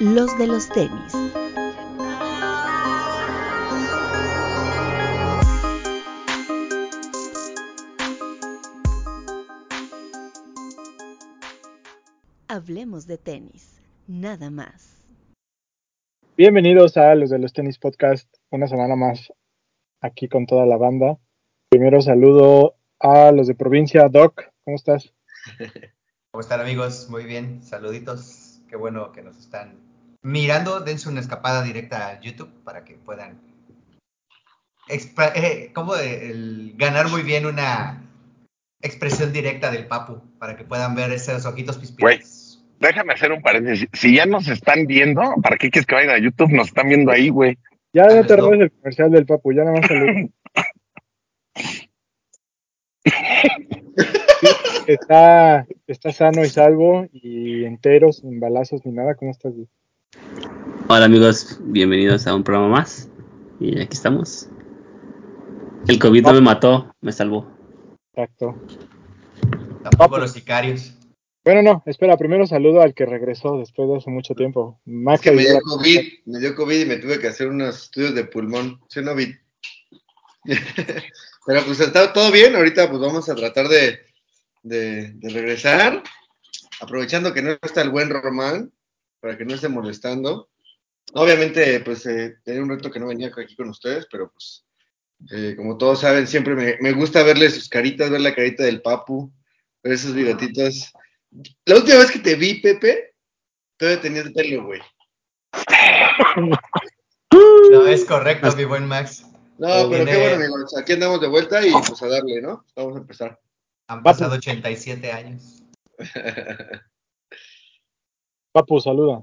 los de los tenis. Hablemos de tenis, nada más. Bienvenidos a los de los tenis podcast, una semana más aquí con toda la banda. Primero saludo a los de provincia. Doc, ¿cómo estás? ¿Cómo están amigos? Muy bien, saluditos. Qué bueno que nos están mirando. Dense una escapada directa a YouTube para que puedan eh, ¿cómo el, ganar muy bien una expresión directa del papu para que puedan ver esos ojitos pispitos. déjame hacer un paréntesis. Si ya nos están viendo, ¿para qué quieres que vayan a YouTube? Nos están viendo ahí, güey. Ya no te robes el comercial del papu, ya nada más está, está sano y salvo y entero, sin balazos ni nada. ¿Cómo estás? Hola amigos, bienvenidos a un programa más. Y aquí estamos. El COVID no me mató, me salvó. Exacto. Tampoco los sicarios. Bueno, no, espera, primero saludo al que regresó después de hace mucho tiempo. Más que me dio COVID, me dio COVID y me tuve que hacer unos estudios de pulmón. ¿Sí no vi? Pero pues está todo bien, ahorita pues vamos a tratar de, de, regresar, aprovechando que no está el buen Román, para que no esté molestando. Obviamente, pues eh, tenía un reto que no venía aquí con ustedes, pero pues eh, como todos saben, siempre me, me, gusta verle sus caritas, ver la carita del papu, ver esos bigotitos. La última vez que te vi, Pepe, todavía tenías pelo, güey. No, es correcto, mi buen Max. No, pero qué bueno, amigos. Aquí andamos de vuelta y pues a darle, ¿no? Vamos a empezar. Han pasado 87 años. Papu, saluda.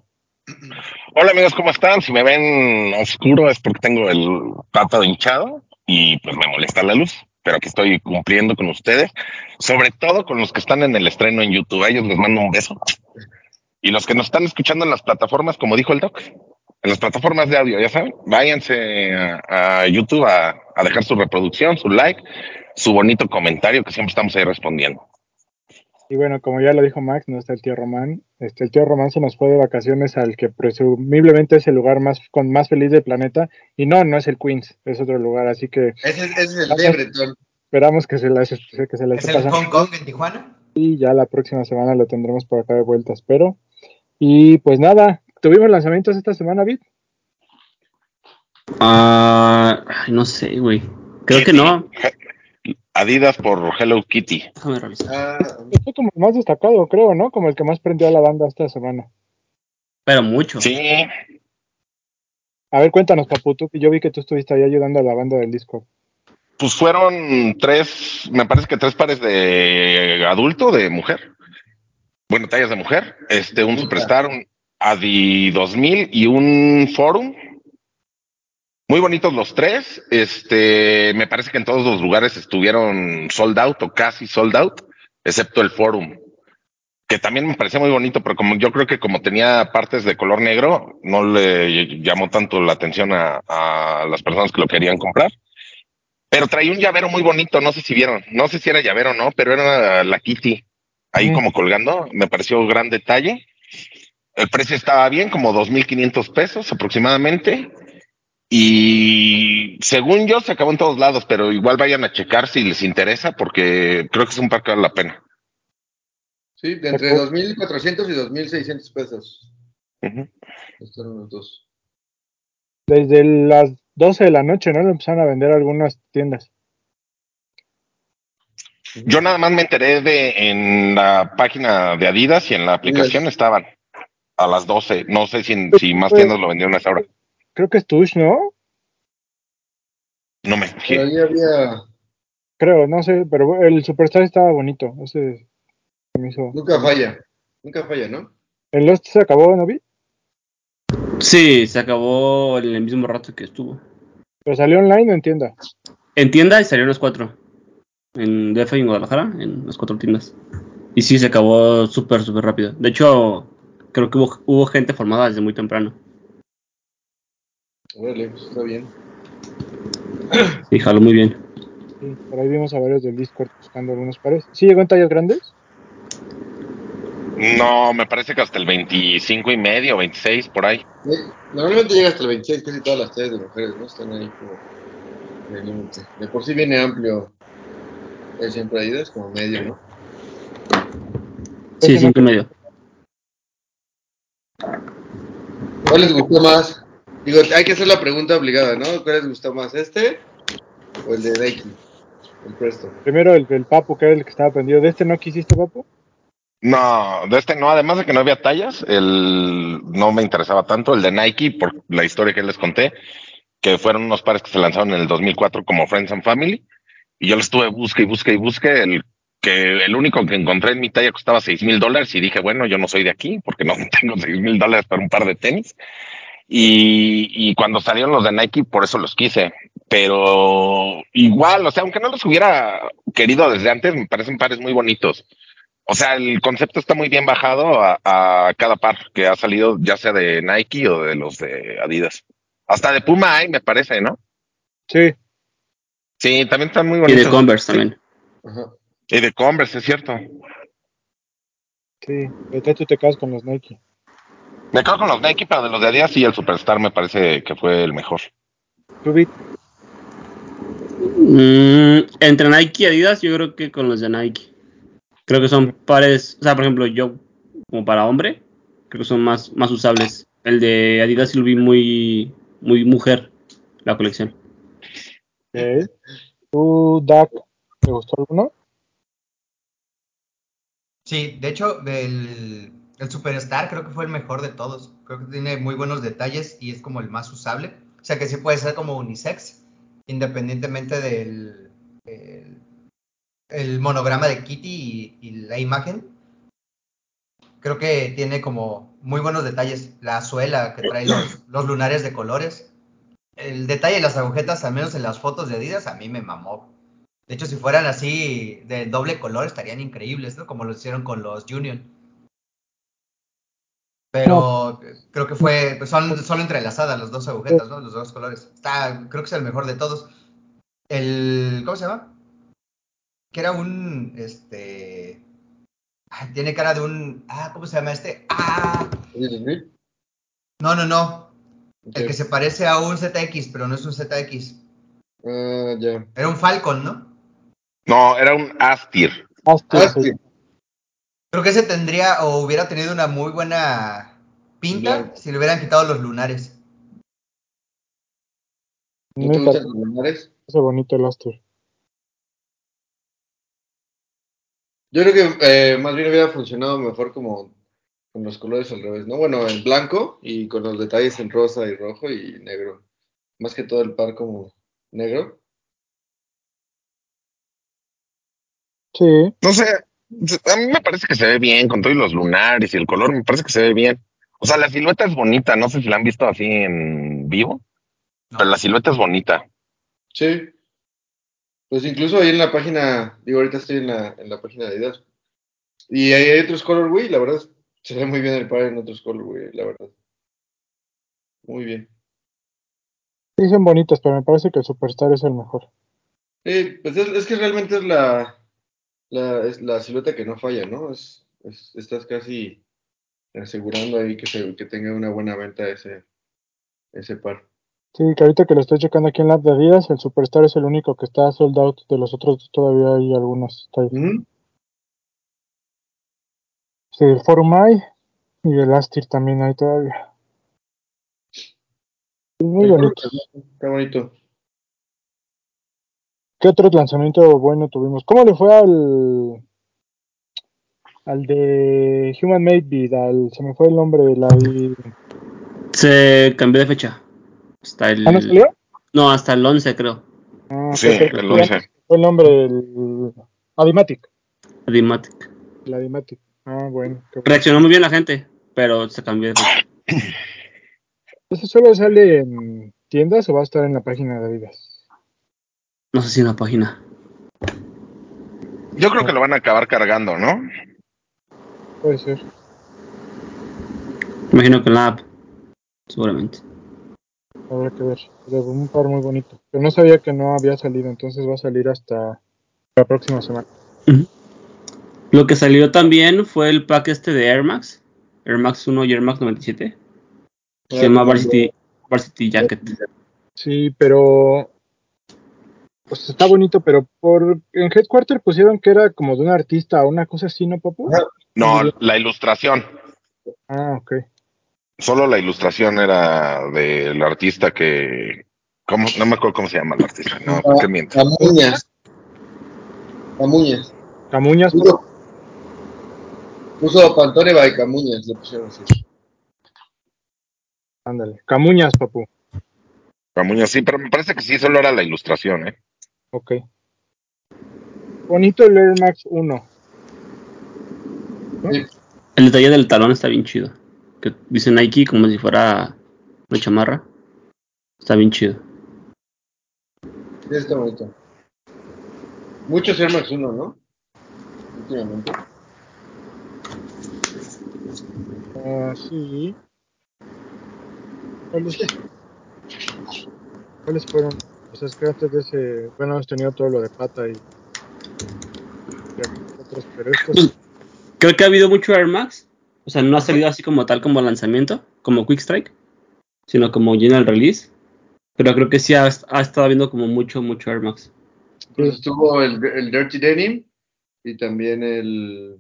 Hola amigos, ¿cómo están? Si me ven oscuro es porque tengo el pato hinchado y pues me molesta la luz, pero aquí estoy cumpliendo con ustedes, sobre todo con los que están en el estreno en YouTube. A ellos les mando un beso. Y los que nos están escuchando en las plataformas, como dijo el doc, en las plataformas de audio, ya saben, váyanse a, YouTube a, dejar su reproducción, su like, su bonito comentario que siempre estamos ahí respondiendo. Y bueno, como ya lo dijo Max, no está el tío Román. Este, el tío Román se nos fue de vacaciones al que presumiblemente es el lugar más con más feliz del planeta. Y no, no es el Queens, es otro lugar. Así que. Ese, es el de Esperamos que se la que se ¿Es el Hong Kong en Tijuana? Y ya la próxima semana lo tendremos por acá de vuelta, espero. Y pues nada, ¿Tuvimos lanzamientos esta semana, Vid? Ah, no sé, güey. Creo que no. Adidas por Hello Kitty. Déjame revisar. Ah, fue como el más destacado, creo, ¿no? Como el que más prendió a la banda esta semana. Pero mucho. Sí. A ver, cuéntanos, Paputu, que yo vi que tú estuviste ahí ayudando a la banda del disco. Pues fueron tres, me parece que tres pares de adulto, de mujer. Bueno, tallas de mujer. Este, un Superstar, un, Adi 2000 y un Forum. Muy bonitos los tres. Este, me parece que en todos los lugares estuvieron sold out o casi sold out, excepto el Forum, que también me parecía muy bonito, pero como yo creo que como tenía partes de color negro, no le llamó tanto la atención a, a las personas que lo querían comprar. Pero traía un llavero muy bonito, no sé si vieron, no sé si era llavero o no, pero era la Kitty ahí como colgando, me pareció gran detalle. El precio estaba bien, como 2.500 pesos aproximadamente. Y según yo, se acabó en todos lados, pero igual vayan a checar si les interesa, porque creo que es un par que vale la pena. Sí, de entre 2.400 y 2.600 pesos. los dos. Desde las 12 de la noche, ¿no? Lo empezaron a vender algunas tiendas. Yo nada más me enteré de en la página de Adidas y en la aplicación estaban a las 12. No sé si, si más tiendas lo vendieron a esa hora. Creo que es Tush, ¿no? No me Pero ahí había... Creo, no sé, pero el Superstar estaba bonito. Ese Nunca falla, nunca falla, ¿no? ¿El Lost se acabó, no vi? Sí, se acabó en el mismo rato que estuvo. ¿Pero salió online o en tienda? En tienda y salió los cuatro. En DF y en Guadalajara, en las cuatro tiendas. Y sí, se acabó súper, súper rápido. De hecho, creo que hubo, hubo gente formada desde muy temprano. Órale, pues está bien. Sí, jaló muy bien. por ahí vimos a varios del Discord buscando algunos pares. ¿Sí llegó en tallas grandes? No, me parece que hasta el 25 y medio, 26, por ahí. Normalmente llega hasta el 26, casi todas las tallas de mujeres, ¿no? Están ahí como de límite. De por sí viene amplio el siempre Adidas, como medio, ¿no? Sí, cinco y medio. ¿Cuál les gustó más? Digo, hay que hacer la pregunta obligada, ¿no? ¿Cuál les gustó más, este o el de Nike? El Presto. Primero el, el Papu, que era el que estaba prendido. ¿De este no quisiste, Papu? No, de este no, además de que no había tallas, el no me interesaba tanto el de Nike por la historia que les conté, que fueron unos pares que se lanzaron en el 2004 como Friends and Family, y yo los estuve busque y busque y busque, el que el único que encontré en mi talla costaba seis mil dólares y dije, bueno, yo no soy de aquí porque no tengo seis mil dólares para un par de tenis. Y, y cuando salieron los de Nike, por eso los quise. Pero igual, o sea, aunque no los hubiera querido desde antes, me parecen pares muy bonitos. O sea, el concepto está muy bien bajado a, a cada par que ha salido, ya sea de Nike o de los de Adidas. Hasta de Puma hay, me parece, ¿no? Sí. Sí, también están muy Y bonitos. de Converse también. Ajá. Y de Converse, es cierto. Sí. Ahorita tú te quedas con los Nike. Me quedo con los Nike, pero de los de Adidas sí, el Superstar me parece que fue el mejor. ¿Tú, Vic? Mm, entre Nike y Adidas, yo creo que con los de Nike. Creo que son pares, o sea, por ejemplo, yo, como para hombre, creo que son más, más usables. El de Adidas sí lo vi muy, muy mujer, la colección. ¿Tú, Dak, te gustó alguno? Sí, de hecho, el, el Superstar creo que fue el mejor de todos. Creo que tiene muy buenos detalles y es como el más usable. O sea que sí puede ser como unisex, independientemente del el, monograma de Kitty y, la imagen. Creo que tiene como muy buenos detalles. La suela que trae los, lunares de colores. El detalle de las agujetas, al menos en las fotos de Adidas, a mí me mamó. De hecho, si fueran así de doble color, estarían increíbles, ¿no? Como lo hicieron con los Union. Pero creo que fue, pues son solo entrelazadas las dos agujetas, ¿no? Los dos colores. Está, creo que es el mejor de todos. El, ¿cómo se llama? Que era un, este, ay, tiene cara de un, ah, ¿cómo se llama este? Ah, no, no, no. El que se parece a un ZX, pero no es un ZX. Ah, ya. Era un Falcon, ¿no? No, era un Astir. Astir, Ah, sí. Creo que ese tendría o hubiera tenido una muy buena pinta si le hubieran quitado los lunares. ¿No Me te gustan los lunares? bonito el. Yo creo que eh, más bien hubiera funcionado mejor como con los colores al revés, ¿no? Bueno, en blanco y con los detalles en rosa y rojo y negro. Más que todo el par como negro. Sí. No sé, a mí me parece que se ve bien con todos los lunares y el color, me parece que se ve bien. O sea, la silueta es bonita, no sé si la han visto así en vivo, No. pero la silueta es bonita. Sí. Pues incluso ahí en la página, digo, ahorita estoy en la, en la página de Adidas. Y ahí hay otros colorway, la verdad, se ve muy bien el par en otros colorway, la verdad. Muy bien. Sí, son bonitos, pero me parece que el Superstar es el mejor. Sí, pues es, es que realmente es la, la, es la silueta que no falla, ¿no? Es, es- estás casi asegurando ahí que, se, que tenga una buena venta ese, ese par. Sí, que ahorita que lo estoy checando aquí en la app de Adidas, el Superstar es el único que está sold out. De los otros todavía hay algunos. Ujú. Sí, el Forum hay y el Astir también hay todavía. Muy bonito. Está bonito. ¿Qué otro lanzamiento bueno tuvimos? ¿Cómo le fue al al de Human Made Beat? Al, se me fue el nombre de la Se cambió de fecha. Hasta el, ¿Ah, no salió? no, hasta el 11 creo. Ah, Sí, el 11. Fue el nombre el Adimatic. Adimatic. El Adimatic. Ah, bueno. Reaccionó muy bien la gente, pero se cambió de fecha. ¿Eso solo sale en tiendas o va a estar en la página de Adidas? No sé si en la página. Yo creo que lo van a acabar cargando, ¿no? Puede ser. Imagino que en la app. Seguramente. Habrá que ver. Pero un par muy bonito. Pero no sabía que no había salido, entonces va a salir hasta la próxima semana. Lo que salió también fue el pack este de Air Max, Air Max 1 y Air Max 97. Se llama Varsity, Varsity Jacket. Sí, pero. Pues está bonito, pero por en Headquarter pusieron que era como de un artista o una cosa así, ¿no, papu? No, la ilustración. Ah, ok. Solo la ilustración era del artista que. ¿cómo? No me acuerdo cómo se llama el artista. No, ¿por qué miento? Camuñas. Camuñas. Camuñas. Puso, puso Pantone by Camuñas, le pusieron así. Ándale. Camuñas, papu. Camuñas, sí, pero me parece que sí, solo era la ilustración, ¿eh? Ok. Bonito el Air Max 1. Sí. El detalle del talón está bien chido. Que dice Nike como si fuera una chamarra. Está bien chido. Sí, está bonito. Muchos Air Max 1, ¿no? Últimamente. Ah, sí. ¿Cuáles, ¿Cuáles fueron? Sea, es que antes de ese. Bueno, hemos tenido todo lo de pata y. y otros, pero estos. Creo que ha habido mucho Air Max. O sea, no ha salido así como tal como lanzamiento, como Quick Strike, sino como general release. Pero creo que sí ha, ha estado habiendo como mucho, mucho Air Max. Pues estuvo el, el Dirty Denim y también el.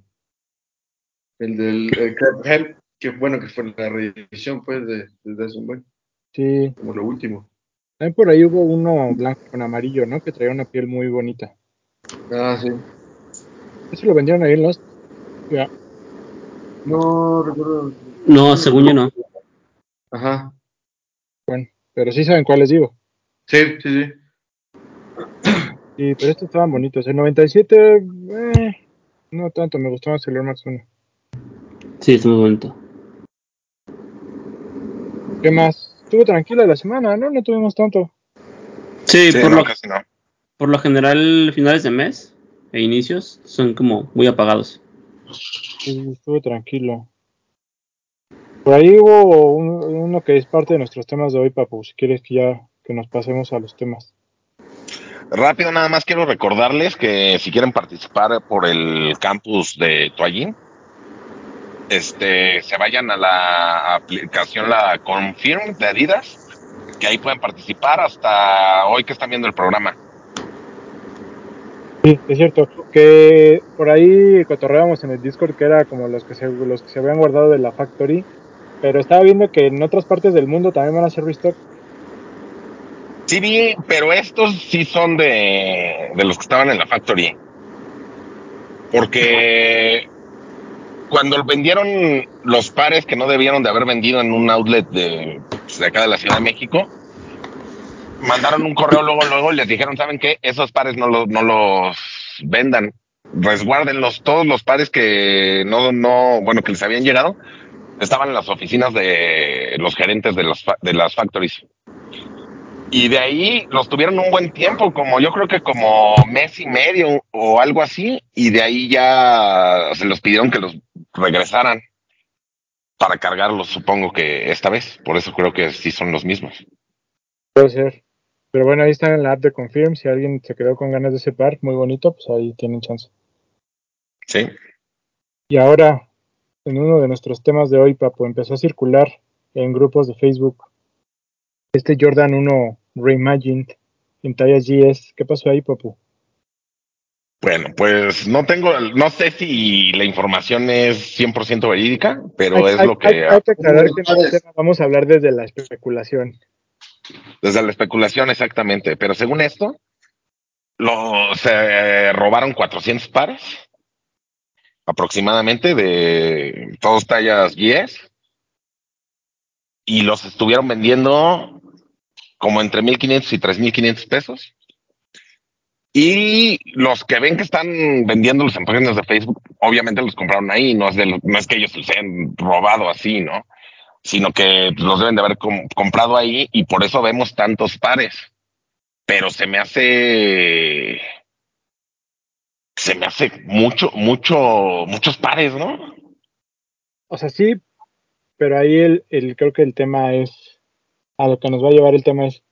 El del el Crab Hemp, que bueno, que fue la reedición, pues, de, de hace un buen, Sí. como lo último. También por ahí hubo uno blanco con amarillo, ¿no? Que traía una piel muy bonita. Ah, sí. Eso lo vendieron ahí en los. Ya. No recuerdo. No, según yo no. Ajá. Bueno, pero sí saben cuáles digo. Sí, sí, sí. Sí, pero estos estaban bonitos. El 97, eh, no tanto, me gustó más el Air Max 1. Sí, está muy bonito. ¿Qué más? Estuvo tranquila la semana, ¿no? No tuvimos tanto. Sí, Sí, por, no, lo, casi no. por lo general, finales de mes e inicios son como muy apagados. Sí, estuvo tranquilo. Por ahí hubo un- uno que es parte de nuestros temas de hoy, Papu. Si quieres que ya que nos pasemos a los temas. Rápido, nada más quiero recordarles que si quieren participar por el campus de Toallín, este, se vayan a la aplicación, la Confirm de Adidas, que ahí pueden participar hasta hoy que están viendo el programa. Sí, es cierto. Que por ahí cotorreábamos en el Discord que era como los que se, los que se habían guardado de la Factory. Pero estaba viendo que en otras partes del mundo también van a hacer restock. Sí vi, pero estos sí son de, de los que estaban en la Factory. Porque cuando vendieron los pares que no debieron de haber vendido en un outlet de, pues, de acá de la Ciudad de México, mandaron un correo luego, luego y les dijeron, ¿saben qué? Esos pares no los, no los vendan. Resguárdenlos. Todos los pares que no, no, bueno, que les habían llegado, estaban en las oficinas de los gerentes de, los, de las factories. Y de ahí los tuvieron un buen tiempo, como yo creo que como mes y medio o algo así, y de ahí ya se los pidieron que los regresaran para cargarlos, supongo que esta vez. Por eso creo que sí son los mismos. Puede ser. Pero bueno, ahí están en la app de Confirm. Si alguien se quedó con ganas de ese par, muy bonito, pues ahí tienen chance. Sí. Y ahora, en uno de nuestros temas de hoy, Papu, empezó a circular en grupos de Facebook este Jordan 1 Reimagined en tallas GS. ¿Qué pasó ahí, Papu? Bueno, pues no tengo, no sé si la información es 100% verídica, pero Hay- es hay- lo que hay- hay que aclarar que en Sabes. este tema vamos a hablar desde la especulación. desde la especulación exactamente, pero según esto, lo, se robaron 400 pares aproximadamente de todos tallas 10 y los estuvieron vendiendo como entre 1500 y 3500 pesos. Y los que ven que están vendiéndolos en páginas de Facebook, obviamente los compraron ahí, no es, de no es que ellos los hayan robado así, ¿no? Sino que los deben de haber com- comprado ahí y por eso vemos tantos pares. Pero se me hace, se me hace mucho, mucho, muchos pares, ¿no? O sea, sí, pero ahí el, el- creo que el tema es, a lo que nos va a llevar el tema es,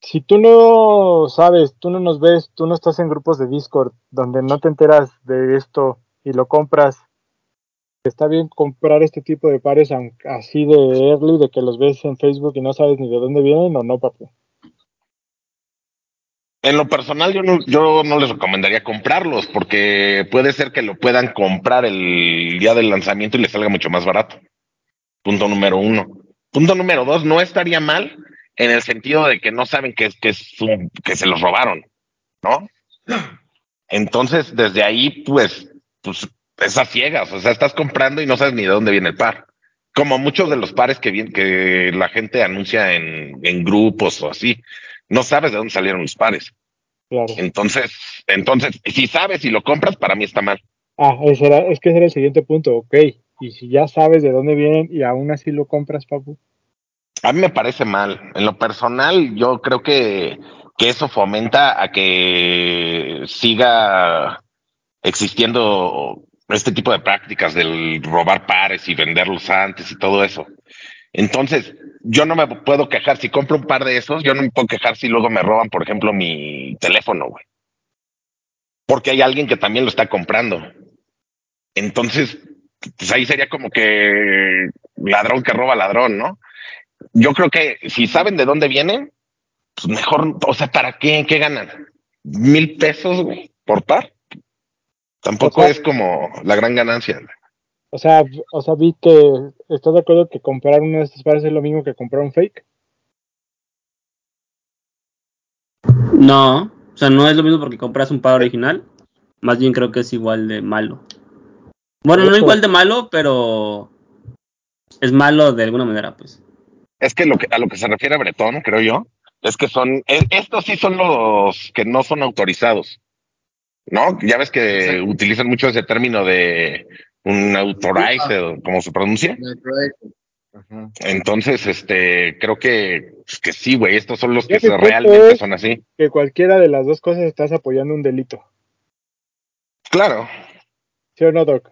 si tú no sabes, tú no nos ves, tú no estás en grupos de Discord donde no te enteras de esto y lo compras, está bien comprar este tipo de pares así de early, de que los ves en Facebook y no sabes ni de dónde vienen o no, papu. En lo personal, yo no, yo no les recomendaría comprarlos porque puede ser que lo puedan comprar el día del lanzamiento y les salga mucho más barato. Punto número uno. Punto número dos, no estaría mal en el sentido de que no saben que, es- que, es un- que se los robaron, ¿no? Entonces, desde ahí, pues, pues, esas ciegas, o sea, estás comprando y no sabes ni de dónde viene el par. Como muchos de los pares que, vienen, que la gente anuncia en, en grupos o así, no sabes de dónde salieron los pares. Claro. Entonces, entonces, si sabes y lo compras, para mí está mal. Ah, ese era, es que ese era el siguiente punto, ok. Y si ya sabes de dónde vienen y aún así lo compras, papu. A mí me parece mal. En lo personal, yo creo que, que eso fomenta a que siga existiendo este tipo de prácticas del robar pares y venderlos antes y todo eso. Entonces, yo no me puedo quejar si compro un par de esos, yo no me puedo quejar si luego me roban, por ejemplo, mi teléfono, güey. Porque hay alguien que también lo está comprando. Entonces, pues ahí sería como que ladrón que roba ladrón, ¿no? Yo creo que si saben de dónde vienen, pues mejor, o sea, ¿para qué? ¿Qué ganan? ¿Mil pesos, güey, por par? Tampoco O sea- es como la gran ganancia. O sea, o sea, vi que estás de acuerdo que comprar uno de estos pares es lo mismo que comprar un fake. No, o sea, no es lo mismo porque compras un par original. Más bien creo que es igual de malo. Bueno, no igual de malo, pero es malo de alguna manera, pues. Es que, lo que a lo que se refiere Bretón, creo yo, es que son, e- estos sí son los que no son autorizados, ¿no? Ya ves que utilizan mucho ese término de un authorized, o como se pronuncia. Ajá. Entonces, este, creo que, pues, que sí, güey, estos son los que se- realmente es- son así. Que cualquiera de las dos cosas estás apoyando un delito. Claro, ¿Sí o no, Doc?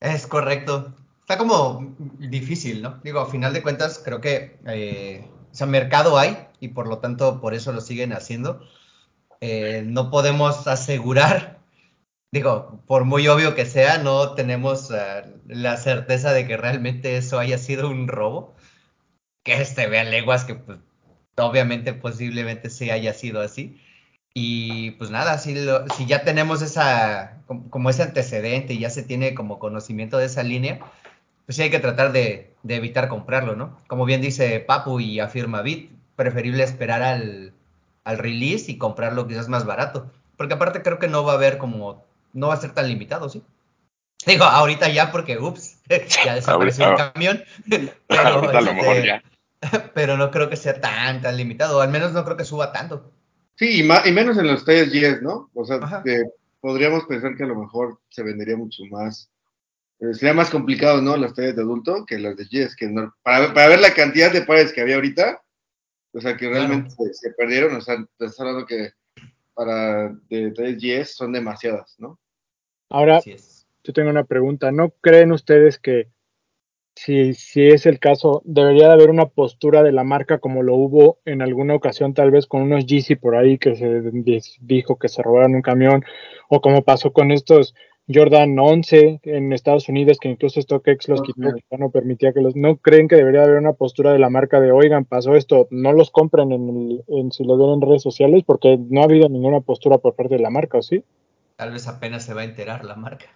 Es correcto. Está como difícil, ¿no? Digo, a final de cuentas, creo que, eh, o sea, mercado hay y por lo tanto por eso lo siguen haciendo. Eh, no podemos asegurar, digo, por muy obvio que sea, no tenemos eh, la certeza de que realmente eso haya sido un robo. Que este vean leguas que pues, obviamente posiblemente sí haya sido así. Y pues nada, si, lo- si ya tenemos esa, como ese antecedente y ya se tiene como conocimiento de esa línea, pues sí hay que tratar de, de evitar comprarlo, ¿no? Como bien dice Papu y afirma Bit, preferible esperar al, al release y comprarlo quizás más barato. Porque aparte creo que no va a haber como, no va a ser tan limitado, ¿sí? Digo, ahorita ya porque, ups, ya desapareció el camión. Pero, ahorita a lo mejor este, ya. pero no creo que sea tan, tan limitado, al menos no creo que suba tanto. Sí, y, menos en los talles 10, ¿no? O sea, que podríamos pensar que a lo mejor se vendería mucho más. Eh, sería más complicado, ¿no? Las tallas de adulto que las de 10, que no- para, para ver la cantidad de pares que había ahorita, o sea, que realmente se, se perdieron, o sea, te estás hablando que para de talles 10 son demasiadas, ¿no? Ahora, yo tengo una pregunta. ¿No creen ustedes que si, si es el caso, debería de haber una postura de la marca como lo hubo en alguna ocasión, tal vez con unos Yeezy por ahí que se di- dijo que se robaron un camión, o como pasó con estos Jordan 11 en Estados Unidos, que incluso StockX los quitó, ya no permitía que los... ¿No creen que debería haber una postura de la marca de, oigan, pasó esto, no los compren en, el- en si los ven en redes sociales? Porque no ha habido ninguna postura por parte de la marca, ¿o sí? Tal vez apenas se va a enterar la marca.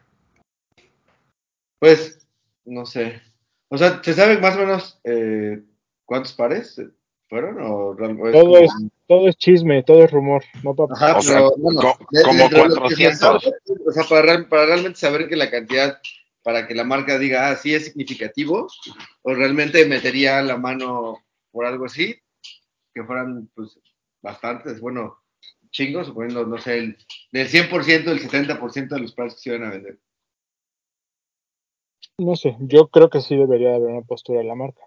Pues, no sé. O sea, ¿se sabe más o menos eh, cuántos pares fueron? O, o es Todo como- es, todo es chisme, todo es rumor, ¿no, papá? Ajá, O sea, pero bueno, co- de- como de se 400. sabe, o sea, para, real- para realmente saber que la cantidad, para que la marca diga, ah, sí es significativo, o realmente metería la mano por algo así, que fueran, pues, bastantes, bueno, chingos, suponiendo, no sé, el, del 100%, el 70% de los pares que se iban a vender. No sé, yo creo que sí debería de haber una postura de la marca.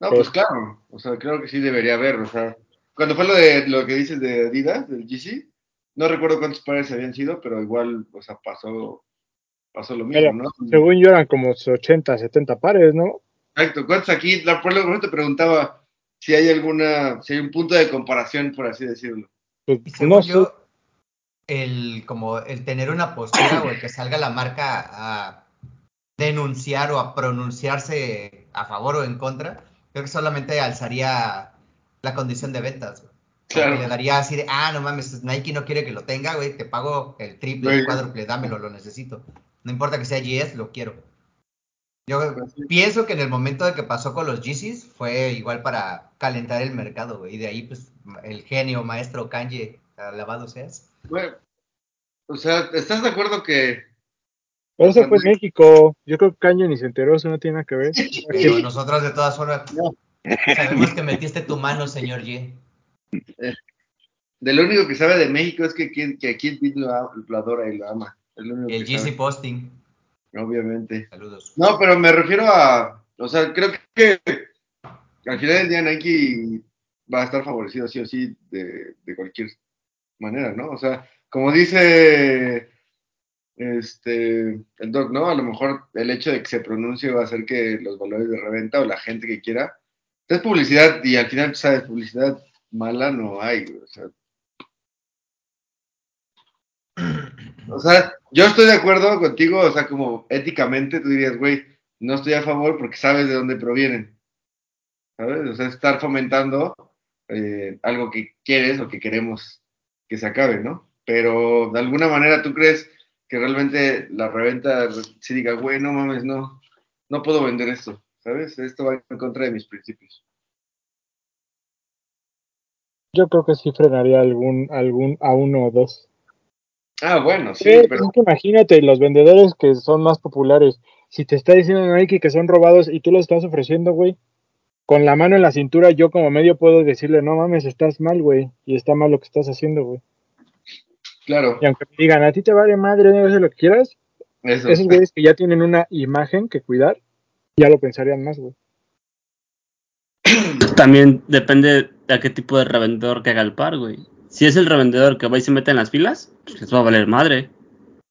No, pues claro, o sea, creo que sí debería haber, o sea, cuando fue lo de lo que dices de Adidas, del GC, no recuerdo cuántos pares habían sido, pero igual, o sea, pasó, pasó lo mismo, ¿no? Según yo eran como 80, 70 pares, ¿no? Exacto, ¿cuántos aquí? La, por lo menos te preguntaba si hay alguna, si hay un punto de comparación, por así decirlo. Pues, según no sé, yo, el, como el tener una postura o el que salga la marca a denunciar o a pronunciarse a favor o en contra, creo que solamente alzaría la condición de ventas. güey. Claro. le daría así de, ah, no mames, Nike no quiere que lo tenga, güey, te pago el triple, el Güey. cuádruple, dámelo, lo necesito. No importa que sea GS, lo quiero. Yo Pues sí. pienso que en el momento de que pasó con los Yeezys fue igual para calentar el mercado, güey, y de ahí, pues, el genio, maestro Kanye, alabado seas. Bueno, o sea, ¿estás de acuerdo que Pero eso fue en México. Yo creo que Caño ni se enteró, eso no tiene nada que ver. Pero nosotros de todas formas No. Sabemos que metiste tu mano, señor Ye. de lo único que sabe de México es que, aquí el Pete lo, lo adora y lo ama? Es lo único El que sabe, posting. obviamente. Saludos. No, pero me refiero a, o sea, creo que al final del día Nike va a estar favorecido sí o sí de, de cualquier manera, ¿no? O sea, como dice este el doc, ¿no? A lo mejor el hecho de que se pronuncie va a hacer que los valores de reventa o la gente que quiera, es publicidad y al final, sabes, publicidad mala no hay, o sea. O sea, yo estoy de acuerdo contigo, o sea, como éticamente tú dirías, güey, no estoy a favor porque sabes de dónde provienen. ¿Sabes? O sea, estar fomentando eh, algo que quieres o que queremos que se acabe, ¿no? Pero de alguna manera tú crees que realmente la reventa sí diga, güey, no mames, no, no puedo vender esto, ¿sabes? Esto va en contra de mis principios. Yo creo que sí frenaría algún, algún a uno o dos. Ah, bueno, sí, pues pero es que imagínate, los vendedores que son más populares, si te está diciendo Nike que son robados y tú los estás ofreciendo, güey, con la mano en la cintura, yo como medio puedo decirle, no mames, estás mal, güey, y está mal lo que estás haciendo, güey. claro, Y aunque me digan, a ti te vale madre, no haces lo que quieras, eso. esos güeyes que ya tienen una imagen que cuidar, ya lo pensarían más, güey. También depende de a qué tipo de revendedor que haga el par, güey. Si es el revendedor que va y se mete en las filas, pues les va a valer madre.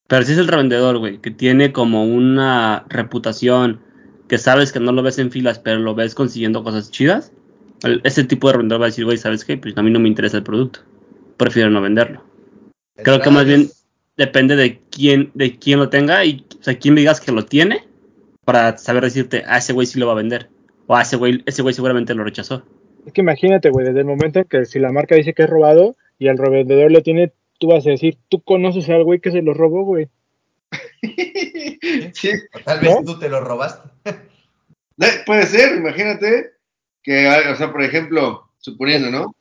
Pero si es el revendedor, güey, que tiene como una reputación, que sabes que no lo ves en filas, pero lo ves consiguiendo cosas chidas, el- ese tipo de revendedor va a decir, güey, ¿sabes qué? Pues a mí no me interesa el producto. Prefiero no venderlo. Creo que más bien depende de quién, de quién lo tenga y, o sea, quién digas que lo tiene para saber decirte, a ese güey sí lo va a vender. O a ese güey, ese güey seguramente lo rechazó. Es que imagínate, güey, desde el momento en que si la marca dice que es robado y el revendedor lo tiene, tú vas a decir, tú conoces al güey que se lo robó, güey. sí, O tal vez ¿No? tú te lo robaste. Puede ser, imagínate que, ah, o sea, por ejemplo, suponiendo, ¿no?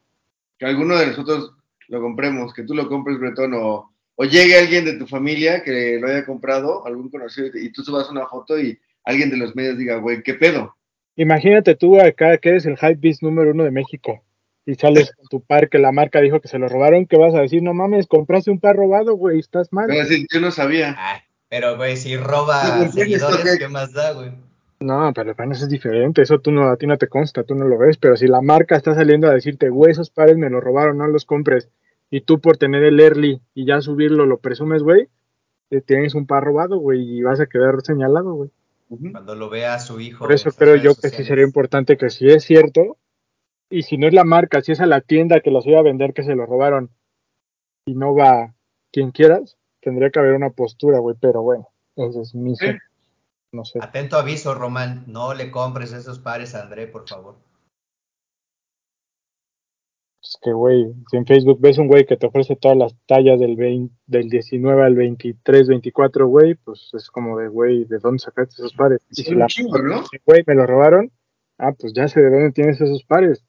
Que alguno de nosotros lo compremos, que tú lo compres, Bretón, o, o llegue alguien de tu familia que lo haya comprado, algún conocido, y tú subas una foto y alguien de los medios diga, güey, ¿qué pedo? Imagínate tú acá que eres el hype beast número uno de México y sales con tu par que la marca dijo que se lo robaron, que vas a decir, no mames, compraste un par robado, güey, estás mal. Yo no sabía. Ah, pero, güey, si roba Sí, ¿por qué seguidores, qué? ¿qué más da, güey? No, pero bueno, eso es diferente, eso tú no, a ti no te consta, tú no lo ves, pero si la marca está saliendo a decirte, güey, esos pares me los robaron, no los compres, y tú por tener el early y ya subirlo lo presumes, güey, eh, tienes un par robado, güey, y vas a quedar señalado, güey. Cuando lo vea a su hijo. Por eso creo yo que sí sería importante que si es cierto, y si no es la marca, si es a la tienda que los iba a vender que se lo robaron, y no va quien quieras, tendría que haber una postura, güey, pero bueno, ese es mi... Sí. No sé. Atento aviso, Román. No le compres esos pares a André, por favor. Es que, güey, si en Facebook ves un güey que te ofrece todas las tallas del, 20 del 19 al 23, 24, güey, pues es como de, güey, ¿de dónde sacaste esos pares? Y si Son un la chingo, ¿no? güey, me lo robaron, ah, pues ya sé de dónde tienes esos pares.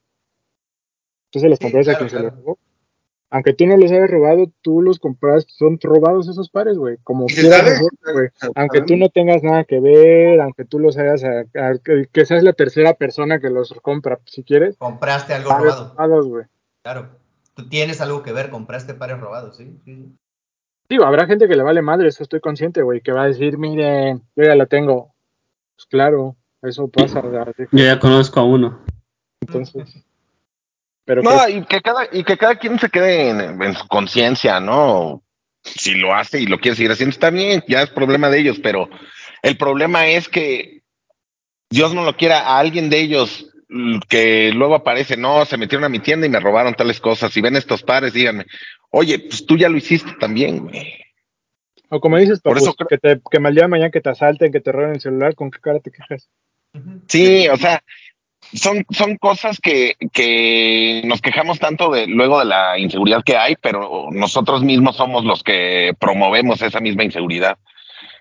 Tú se los Sí, compraste a claro, quien se los robó. Aunque tú no los hayas robado, tú los compraste, son robados esos pares, güey. Como ¿Y quieras güey. ¿Sabemos? Aunque tú no tengas nada que ver, aunque tú los hayas, a- a- que, que seas la tercera persona que los compra, si quieres, Compraste algo robado. robados, güey. Claro. Tú tienes algo que ver, compraste pares robados, ¿sí? sí, sí. Digo, habrá gente que le vale madre, eso estoy consciente, güey, que va a decir, miren, yo ya la tengo. Pues claro, eso pasa. ¿verdad? Yo ya conozco a uno. Entonces, pero No, creo- y que cada, y que cada quien se quede en, en su conciencia, ¿no? Si lo hace y lo quiere seguir haciendo, está bien, ya es problema de ellos, pero el problema es que Dios no lo quiera, a alguien de ellos que luego aparece, no, se metieron a mi tienda y me robaron tales cosas. Si ven estos pares, díganme, oye, pues tú ya lo hiciste también, güey. O como dices, Por Papus, eso creo- que, te, que mal día de mañana que te asalten, que te roben el celular, ¿con qué cara te quejas? Sí, o sea, son, son cosas que, que nos quejamos tanto de luego de la inseguridad que hay, pero nosotros mismos somos los que promovemos esa misma inseguridad.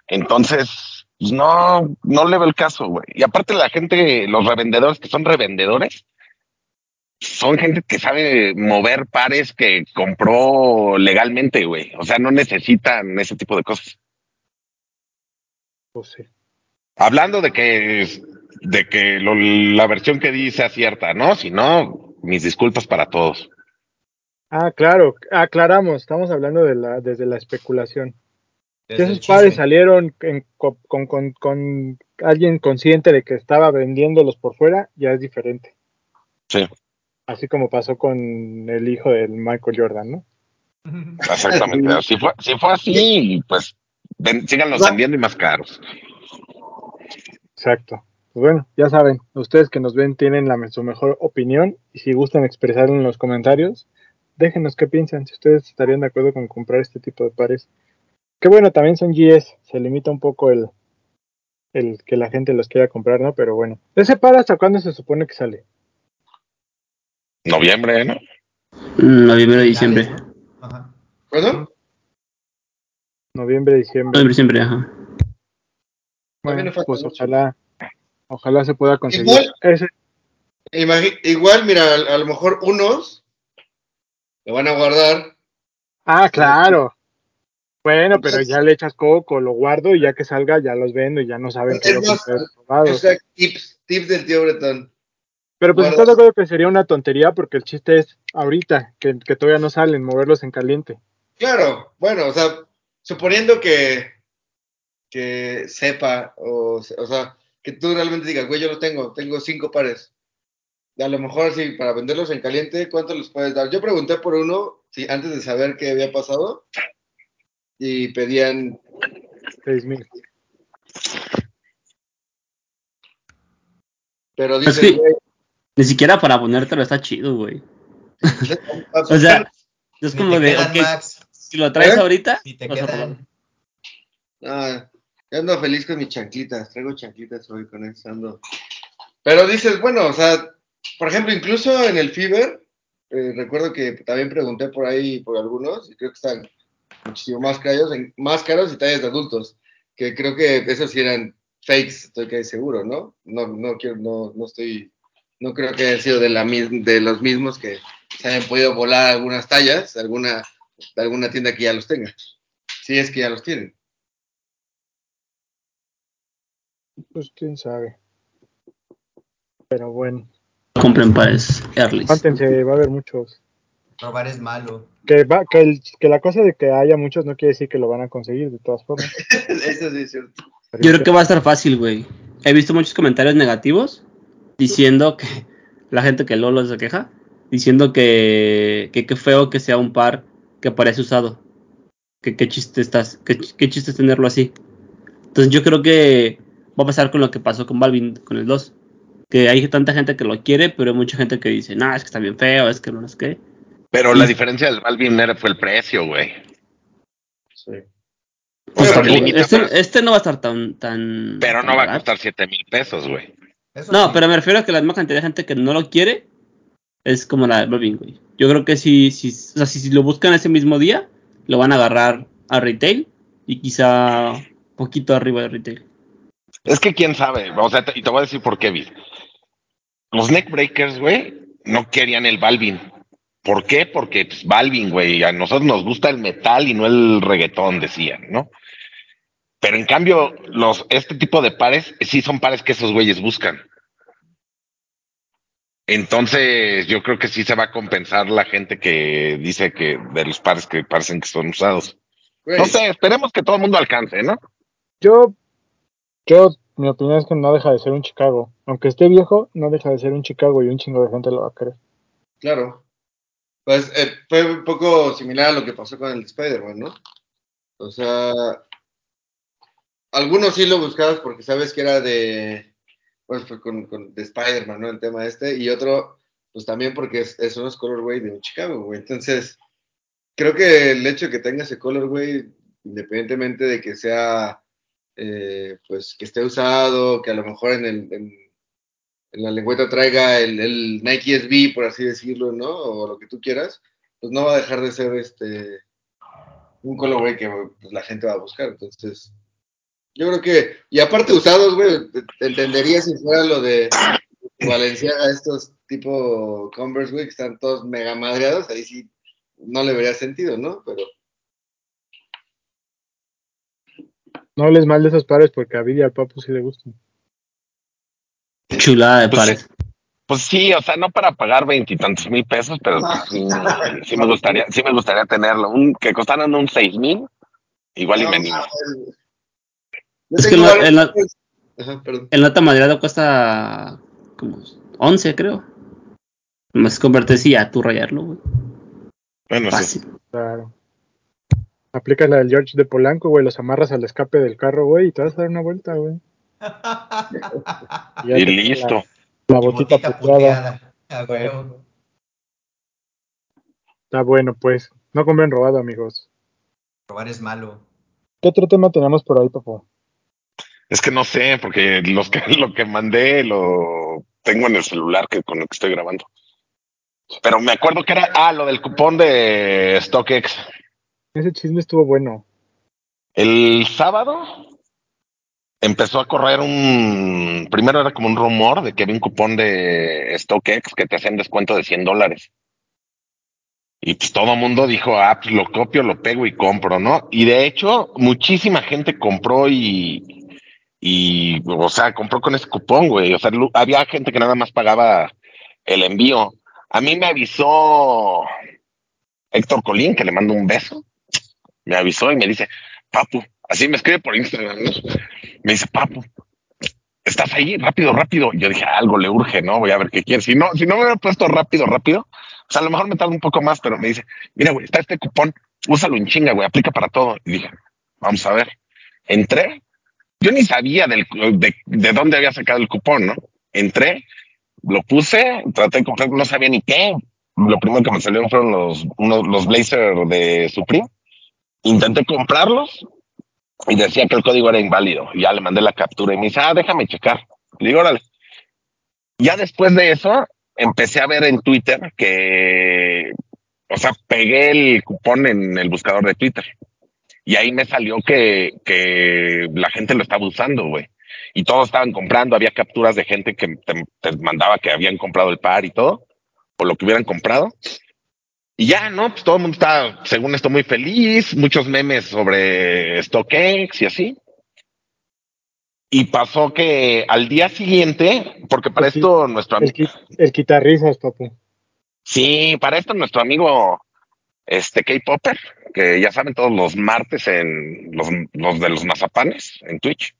Entonces, pues no, no le veo el caso, güey. Y aparte la gente, los revendedores que son revendedores, son gente que sabe mover pares que compró legalmente, güey. O sea, no necesitan ese tipo de cosas. Pues sí. Hablando de que, de que lo- la versión que di sea cierta, ¿no? Si no, mis disculpas para todos. Ah, claro, aclaramos, estamos hablando de la, desde la especulación. Si esos pares chisme. salieron en- con, con- con- con alguien consciente de que estaba vendiéndolos por fuera, ya es diferente. Sí, Así como pasó con el hijo del Michael Jordan, ¿no? Exactamente. Si fue, si fue así, pues ven, síganlos vendiendo y más caros. Exacto. Pues bueno, ya saben, ustedes que nos ven tienen la, su mejor opinión y si gustan expresarlo en los comentarios, déjenos qué piensan, si ustedes estarían de acuerdo con comprar este tipo de pares. Que bueno, también son GS, se limita un poco el, el que la gente los quiera comprar, ¿no? Pero bueno, ¿ese par hasta cuándo se supone que sale? Noviembre, ¿no? Mm, Noviembre, diciembre. Noviembre, diciembre. Noviembre, diciembre, ajá. Bueno, pues ojalá, ojalá se pueda conseguir. Igual- Ese, igual, mira, a, a lo mejor unos lo van a guardar. ah, claro. Bueno, pero ya le echas coco, lo guardo y ya que salga ya los vendo y ya no saben que más, compré robado. O sea, tips, tips del tío Bretón. Pero pues estás de acuerdo que sería una tontería porque el chiste es ahorita, que, que todavía no salen, moverlos en caliente. Claro, bueno, o sea, suponiendo que, que sepa, o, o sea, que tú realmente digas, güey, yo lo tengo, tengo cinco pares. A lo mejor sí, para venderlos en caliente, ¿cuánto les puedes dar? Yo pregunté por uno, sí, antes de saber qué había pasado, y pedían, Seis mil. pero Es dicen, que- güey, Ni siquiera para ponértelo está chido, güey. O sea, es como de, quedan, ok, Max. si lo traes ¿Eh? ahorita, Si te quedan. Ah, yo ando feliz con mis chanclitas, traigo chanclitas hoy con eso ando. Pero dices, bueno, o sea, por ejemplo, incluso en el Fever, eh, recuerdo que también pregunté por ahí por algunos, y creo que están muchísimo más caros, en- más caros y tallas de adultos, que creo que esos sí eran fakes, estoy casi seguro, ¿no? No, no quiero, no, no estoy, no creo que hayan sido de la de los mismos que se hayan podido volar algunas tallas, alguna, de alguna tienda que ya los tenga. Si es que ya los tienen. Pues quién sabe. Pero bueno, compren pares early. aguántense, va a haber muchos. Robar es malo. Que, va, que, el- que la cosa de que haya muchos no quiere decir que lo van a conseguir de todas formas. Eso sí es cierto. Pero Yo creo que va a estar fácil, güey. He visto muchos comentarios negativos diciendo que la gente que Lolo se queja, diciendo que que qué feo que sea un par que parece usado. Que qué chiste estás, qué, ch- qué chiste es tenerlo así. Entonces yo creo que va a pasar con lo que pasó con Balvin con el 2. Que hay tanta gente que lo quiere, pero hay mucha gente que dice, no, es que está bien feo, es que no es que. Pero la diferencia del Balvin era- fue el precio, güey. Sí. Pues tampoco- este, este no va a estar tan. tan Pero tan no va a costar siete mil pesos, güey. No, sí. pero me refiero a que la misma cantidad de gente que no lo quiere es como la de Balvin, güey. Yo creo que si, si, o sea, si, si lo buscan ese mismo día, lo van a agarrar a retail y quizá poquito arriba de retail. Es que quién sabe, o sea, te- y te voy a decir por qué, Vid. Los neckbreakers, güey, no querían el Balvin. ¿Por qué? Porque pues, Balvin, güey, a nosotros nos gusta el metal y no el reggaetón, decían, ¿no? Pero en cambio, los, este tipo de pares sí son pares que esos güeyes buscan. Entonces, yo creo que sí se va a compensar la gente que dice que de los pares que parecen que son usados. Güey, No sé, esperemos que todo el mundo alcance, ¿no? Yo, yo, mi opinión es que no deja de ser un Chicago. Aunque esté viejo, no deja de ser un Chicago y un chingo de gente lo va a querer. Claro. Pues eh, fue un poco similar a lo que pasó con el Spider-Man, ¿no? O sea, algunos sí lo buscabas porque sabes que era de, pues fue con, con de Spider-Man, ¿no? El tema este, y otro, pues también porque es, es unos colorway de Chicago, güey. Entonces, creo que el hecho de que tenga ese colorway, independientemente de que sea, eh, pues, que esté usado, que a lo mejor en, el, en, la lengüeta traiga el, Nike SB, por así decirlo, ¿no? O lo que tú quieras, pues no va a dejar de ser este un colorway que pues, la gente va a buscar. Entonces, yo creo que, y aparte usados, güey, entendería si fuera lo de Valenciaga, estos tipo Converse, güey, que están todos mega madreados, ahí sí no le vería sentido, ¿no? Pero. No hables mal de esos pares porque a Villa al Papu sí le gustan. Chulada de Pues, pares. Pues sí, o sea, no para pagar veintitantos mil pesos, pero pues, sí, sí me gustaría, sí me gustaría tenerlo. Un, que costaran un seis mil, igual y me animo. Es que la- en la- Ajá, madreado cuesta como 11, creo. Más convertirse y ya tú rayarlo, güey. Bueno, sí. Fácil. Claro. Aplicas la del George de Polanco, güey, los amarras al escape del carro, güey, y te vas a dar una vuelta, güey. Y listo. La, botita botita puteada. Está bueno, pues. No compren robado, amigos. Robar es malo. ¿Qué otro tema tenemos por ahí, Papu? Es que no sé, porque los que, lo que mandé lo tengo en el celular que con el que estoy grabando. Pero me acuerdo que era, ah, lo del cupón de StockX. Ese chisme estuvo bueno. El sábado empezó a correr un, primero era como un rumor de que había un cupón de StockX que te hacían descuento de 100 dólares. Y pues todo mundo dijo, ah, pues lo copio, lo pego y compro, ¿no? Y de hecho, muchísima gente compró y, y, o sea, compró con ese cupón, güey. O sea, había gente que nada más pagaba el envío. A mí me avisó Héctor Colín, que le mando un beso. Me avisó y me dice, Papu, así me escribe por Instagram. Me dice, Papu, ¿estás ahí? Rápido, rápido. Yo dije, algo le urge, ¿no? Voy a ver qué quiere. Si no, si no me hubiera puesto rápido, rápido, o sea, a lo mejor me tarda un poco más, pero me dice, mira, güey, está este cupón, úsalo en chinga, güey, aplica para todo. Y dije, vamos a ver. Entré, yo ni sabía del, de, de dónde había sacado el cupón, ¿no? Entré, lo puse, traté de comprar, no sabía ni qué. Lo primero que me salieron fueron los, unos, los Blazer de Supreme. Intenté comprarlos y decía que el código era inválido. Y ya le mandé la captura y me dice, ah, déjame checar. Le digo, órale. Ya después de eso, empecé a ver en Twitter que, o sea, pegué el cupón en el buscador de Twitter. Y ahí me salió que, que la gente lo estaba usando, güey. Y todos estaban comprando, había capturas de gente que te, mandaba que habían comprado el par y todo, o lo que hubieran comprado. Y ya, ¿no? Pues todo el mundo está, según esto, muy feliz, muchos memes sobre StockX y así. Y pasó que al día siguiente, porque para esto nuestro El, amigo, qui- el quitarrisas, Papu. sí, para esto nuestro amigo, este K-Popper, que ya saben todos los martes en los, los de los mazapanes en Twitch,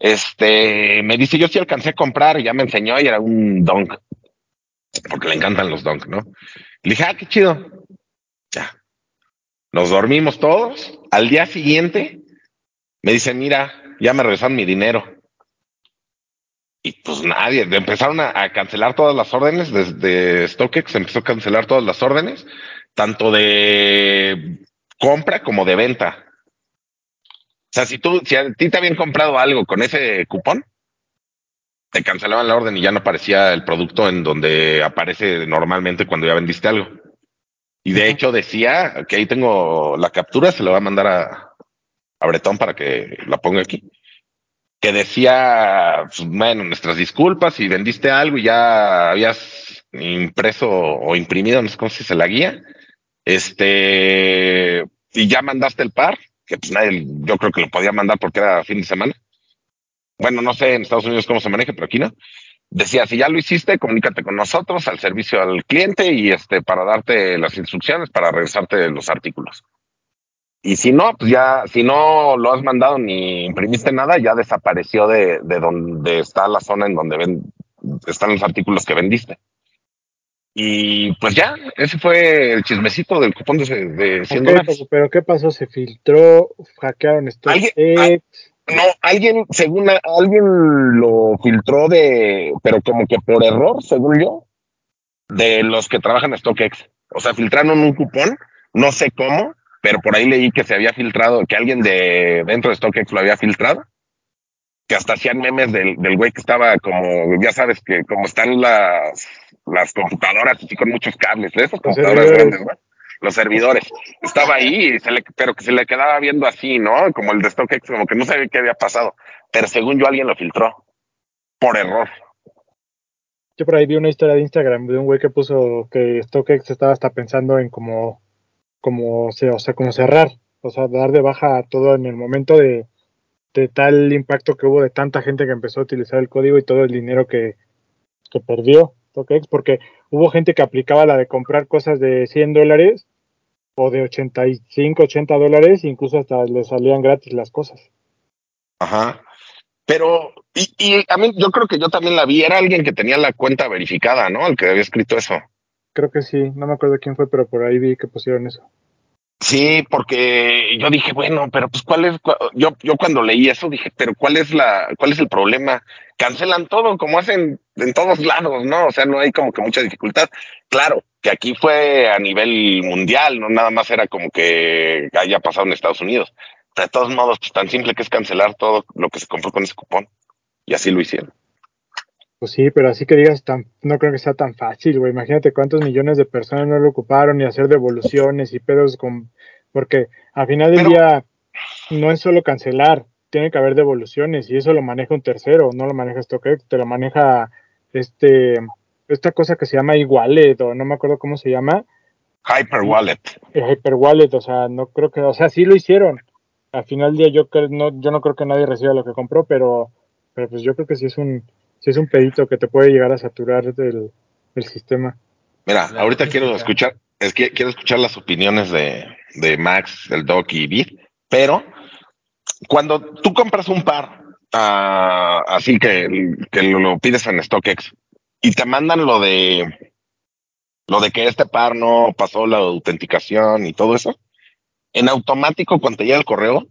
este, me dice, yo sí alcancé a comprar, y ya me enseñó y era un donk, porque le encantan los donk, ¿no? Le dije, ah, qué chido. Ya. Nos dormimos todos. Al día siguiente me dicen, mira, ya me regresaron mi dinero. Y pues nadie, empezaron a, a cancelar todas las órdenes desde StockX, empezó a cancelar todas las órdenes, tanto de compra como de venta. O sea, si tú, si a ti te habían comprado algo con ese cupón, te cancelaban la orden y ya no aparecía el producto en donde aparece normalmente cuando ya vendiste algo. Y de hecho decía, que ahí tengo la captura, se la va a mandar a, a Bretón para que la ponga aquí. Que decía, pues, bueno, nuestras disculpas, si vendiste algo y ya habías impreso o imprimido, no sé cómo se dice la guía, este, y ya mandaste el par, que pues nadie, yo creo que lo podía mandar porque era fin de semana. Bueno, no sé en Estados Unidos cómo se maneja, pero aquí no. Decía, si ya lo hiciste, comunícate con nosotros al servicio al cliente y este para darte las instrucciones para regresarte los artículos. Y si no, pues ya, si no lo has mandado ni imprimiste nada, ya desapareció de, de donde está la zona en donde ven, están los artículos que vendiste. Y pues ya, ese fue el chismecito del cupón de, de 100 Ok, dólares. Pero ¿qué pasó? ¿Se filtró? ¿Hackearon ¿Alguien- StockX? No, alguien, según a- alguien lo filtró de, pero como que por error, según yo, de los que trabajan en StockX. O sea, filtraron un cupón, no sé cómo, pero por ahí leí que se había filtrado, que alguien de dentro de StockX lo había filtrado, que hasta hacían memes del, del güey que estaba como, ya sabes que como están las, las computadoras así con muchos cables, de esas computadoras servidores. grandes, ¿no? Los servidores. Estaba ahí, se le, pero que se le quedaba viendo así, ¿no? Como el de StockX, como que no sabía qué había pasado. Pero según yo, alguien lo filtró. Por error. Yo por ahí vi una historia de Instagram de un güey que puso que StockX estaba hasta pensando en como, como, o sea, como cerrar, o sea, dar de baja todo en el momento de, de tal impacto que hubo de tanta gente que empezó a utilizar el código y todo el dinero que, que perdió StockX, porque hubo gente que aplicaba la de comprar cosas de 100 dólares o de 85, 80 dólares, incluso hasta le salían gratis las cosas. Ajá. Pero, y, y a mí, yo creo que yo también la vi. Era alguien que tenía la cuenta verificada, ¿no? El que había escrito eso. Creo que sí, no me acuerdo quién fue, pero por ahí vi que pusieron eso. Sí, porque yo dije, bueno, pero pues cuál es, yo, yo cuando leí eso dije, pero cuál es la, cuál es el problema? Cancelan todo como hacen en todos lados, ¿no? O sea, no hay como que mucha dificultad. Claro, que aquí fue a nivel mundial, no nada más era como que haya pasado en Estados Unidos. De todos modos, pues tan simple que es cancelar todo lo que se compró con ese cupón. Y así lo hicieron. Pues sí, pero así que digas, tan, no creo que sea tan fácil, güey. Imagínate cuántos millones de personas no lo ocuparon y hacer devoluciones y pedos con... Porque al final del Pero- día no es solo cancelar, tiene que haber devoluciones y eso lo maneja un tercero, no lo maneja StockX, te lo maneja este esta cosa que se llama e-wallet o no me acuerdo cómo se llama, Hyper Wallet. el hyperwallet, o sea, no creo que, o sea, sí lo hicieron. Al final del día yo no, yo no creo que nadie reciba lo que compró, pero, pero pues yo creo que sí es un, sí es un pedito que te puede llegar a saturar del, del sistema. Mira, La ahorita quiero escuchar, es que quiero escuchar las opiniones de, de Max, del Doc y Vid, pero cuando tú compras un par, ah, así que, que lo, lo pides en StockX y te mandan lo de lo de que este par no pasó la autenticación y todo eso, en automático cuando te llega el correo,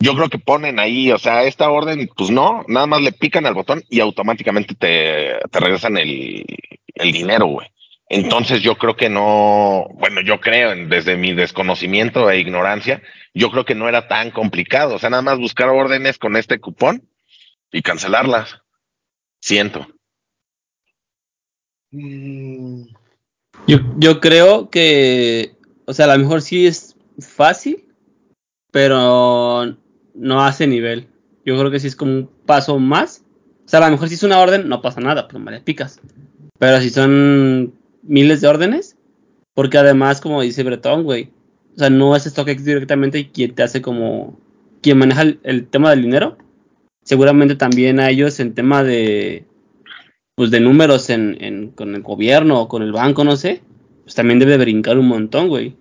yo creo que ponen ahí, o sea, esta orden, pues no, nada más le pican al botón y automáticamente te, te regresan el, el dinero, güey. Entonces yo creo que no, bueno, yo creo, en- desde mi desconocimiento e ignorancia, yo creo que no era tan complicado. O sea, nada más buscar órdenes con este cupón y cancelarlas. Siento. Mm, Yo, yo creo que, o sea, a lo mejor sí es fácil, pero no hace nivel. Yo creo que sí es como un paso más. O sea, a lo mejor si es una orden, no pasa nada, pues me picas. Pero si son miles de órdenes, porque además, como dice Bretón, güey, o sea, no es StockX directamente quien te hace como, quien maneja el, el tema del dinero. Seguramente también a ellos en tema de, pues de números en, en- con el gobierno o con el banco, no sé, pues también debe brincar un montón, güey.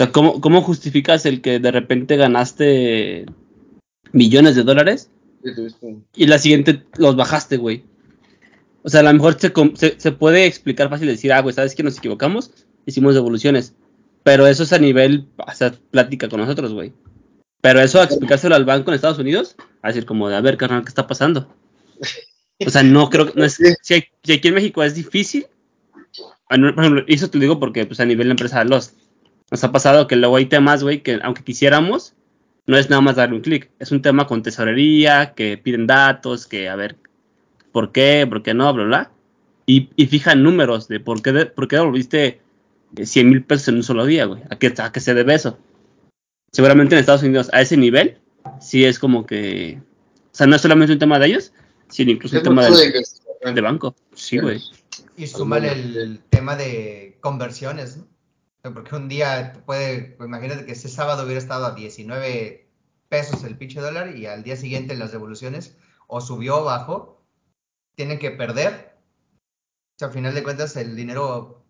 O sea, ¿cómo, ¿cómo justificas el que de repente ganaste millones de dólares y la siguiente los bajaste, güey? O sea, a lo mejor se, se, se puede explicar fácil decir, ah, güey, ¿sabes que nos equivocamos? Hicimos devoluciones. Pero eso es a nivel, o sea, plática con nosotros, güey. Pero eso a explicárselo al banco en Estados Unidos, a decir como de, a ver, carnal, ¿qué está pasando? O sea, no creo que, no es, si, hay- si aquí en México es difícil, por ejemplo, eso te lo digo porque pues a nivel de empresa Lost, nos ha pasado que luego hay temas, güey, que aunque quisiéramos, no es nada más darle un clic, es un tema con tesorería, que piden datos, que a ver, ¿por qué? ¿Por qué no? Bla, bla. Y, y fijan números de por qué, de- por qué devolviste 100 mil pesos en un solo día, güey. ¿A qué, ¿A qué se debe eso? Seguramente en Estados Unidos, a ese nivel, sí es como que. O sea, no es solamente un tema de ellos, sino incluso un tema de de banco. Sí, güey. Y súmale el tema de conversiones, ¿no? Porque un día puede, pues imagínate que ese sábado hubiera estado a 19 pesos el pinche dólar y al día siguiente las devoluciones o subió o bajó, tienen que perder. O sea, al final de cuentas el dinero,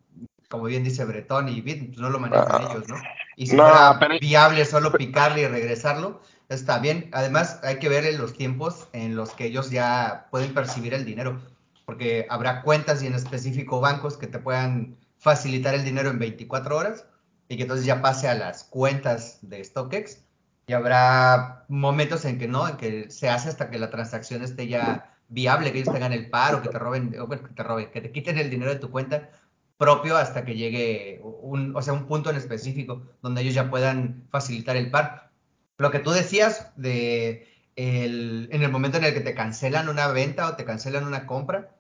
como bien dice Bretón y Bit, pues no lo manejan Ah, ellos, ¿no? Y si no, fuera pero- viable solo picarle y regresarlo, está bien. Además, hay que ver los tiempos en los que ellos ya pueden percibir el dinero porque habrá cuentas y en específico bancos que te puedan facilitar el dinero en 24 horas y que entonces ya pase a las cuentas de StockX Y habrá momentos en que no, en que se hace hasta que la transacción esté ya viable, que ellos tengan el par o que te roben, o que te roben, que te quiten el dinero de tu cuenta propio hasta que llegue un, o sea, un punto en específico donde ellos ya puedan facilitar el par. Lo que tú decías de el, en el momento en el que te cancelan una venta o te cancelan una compra,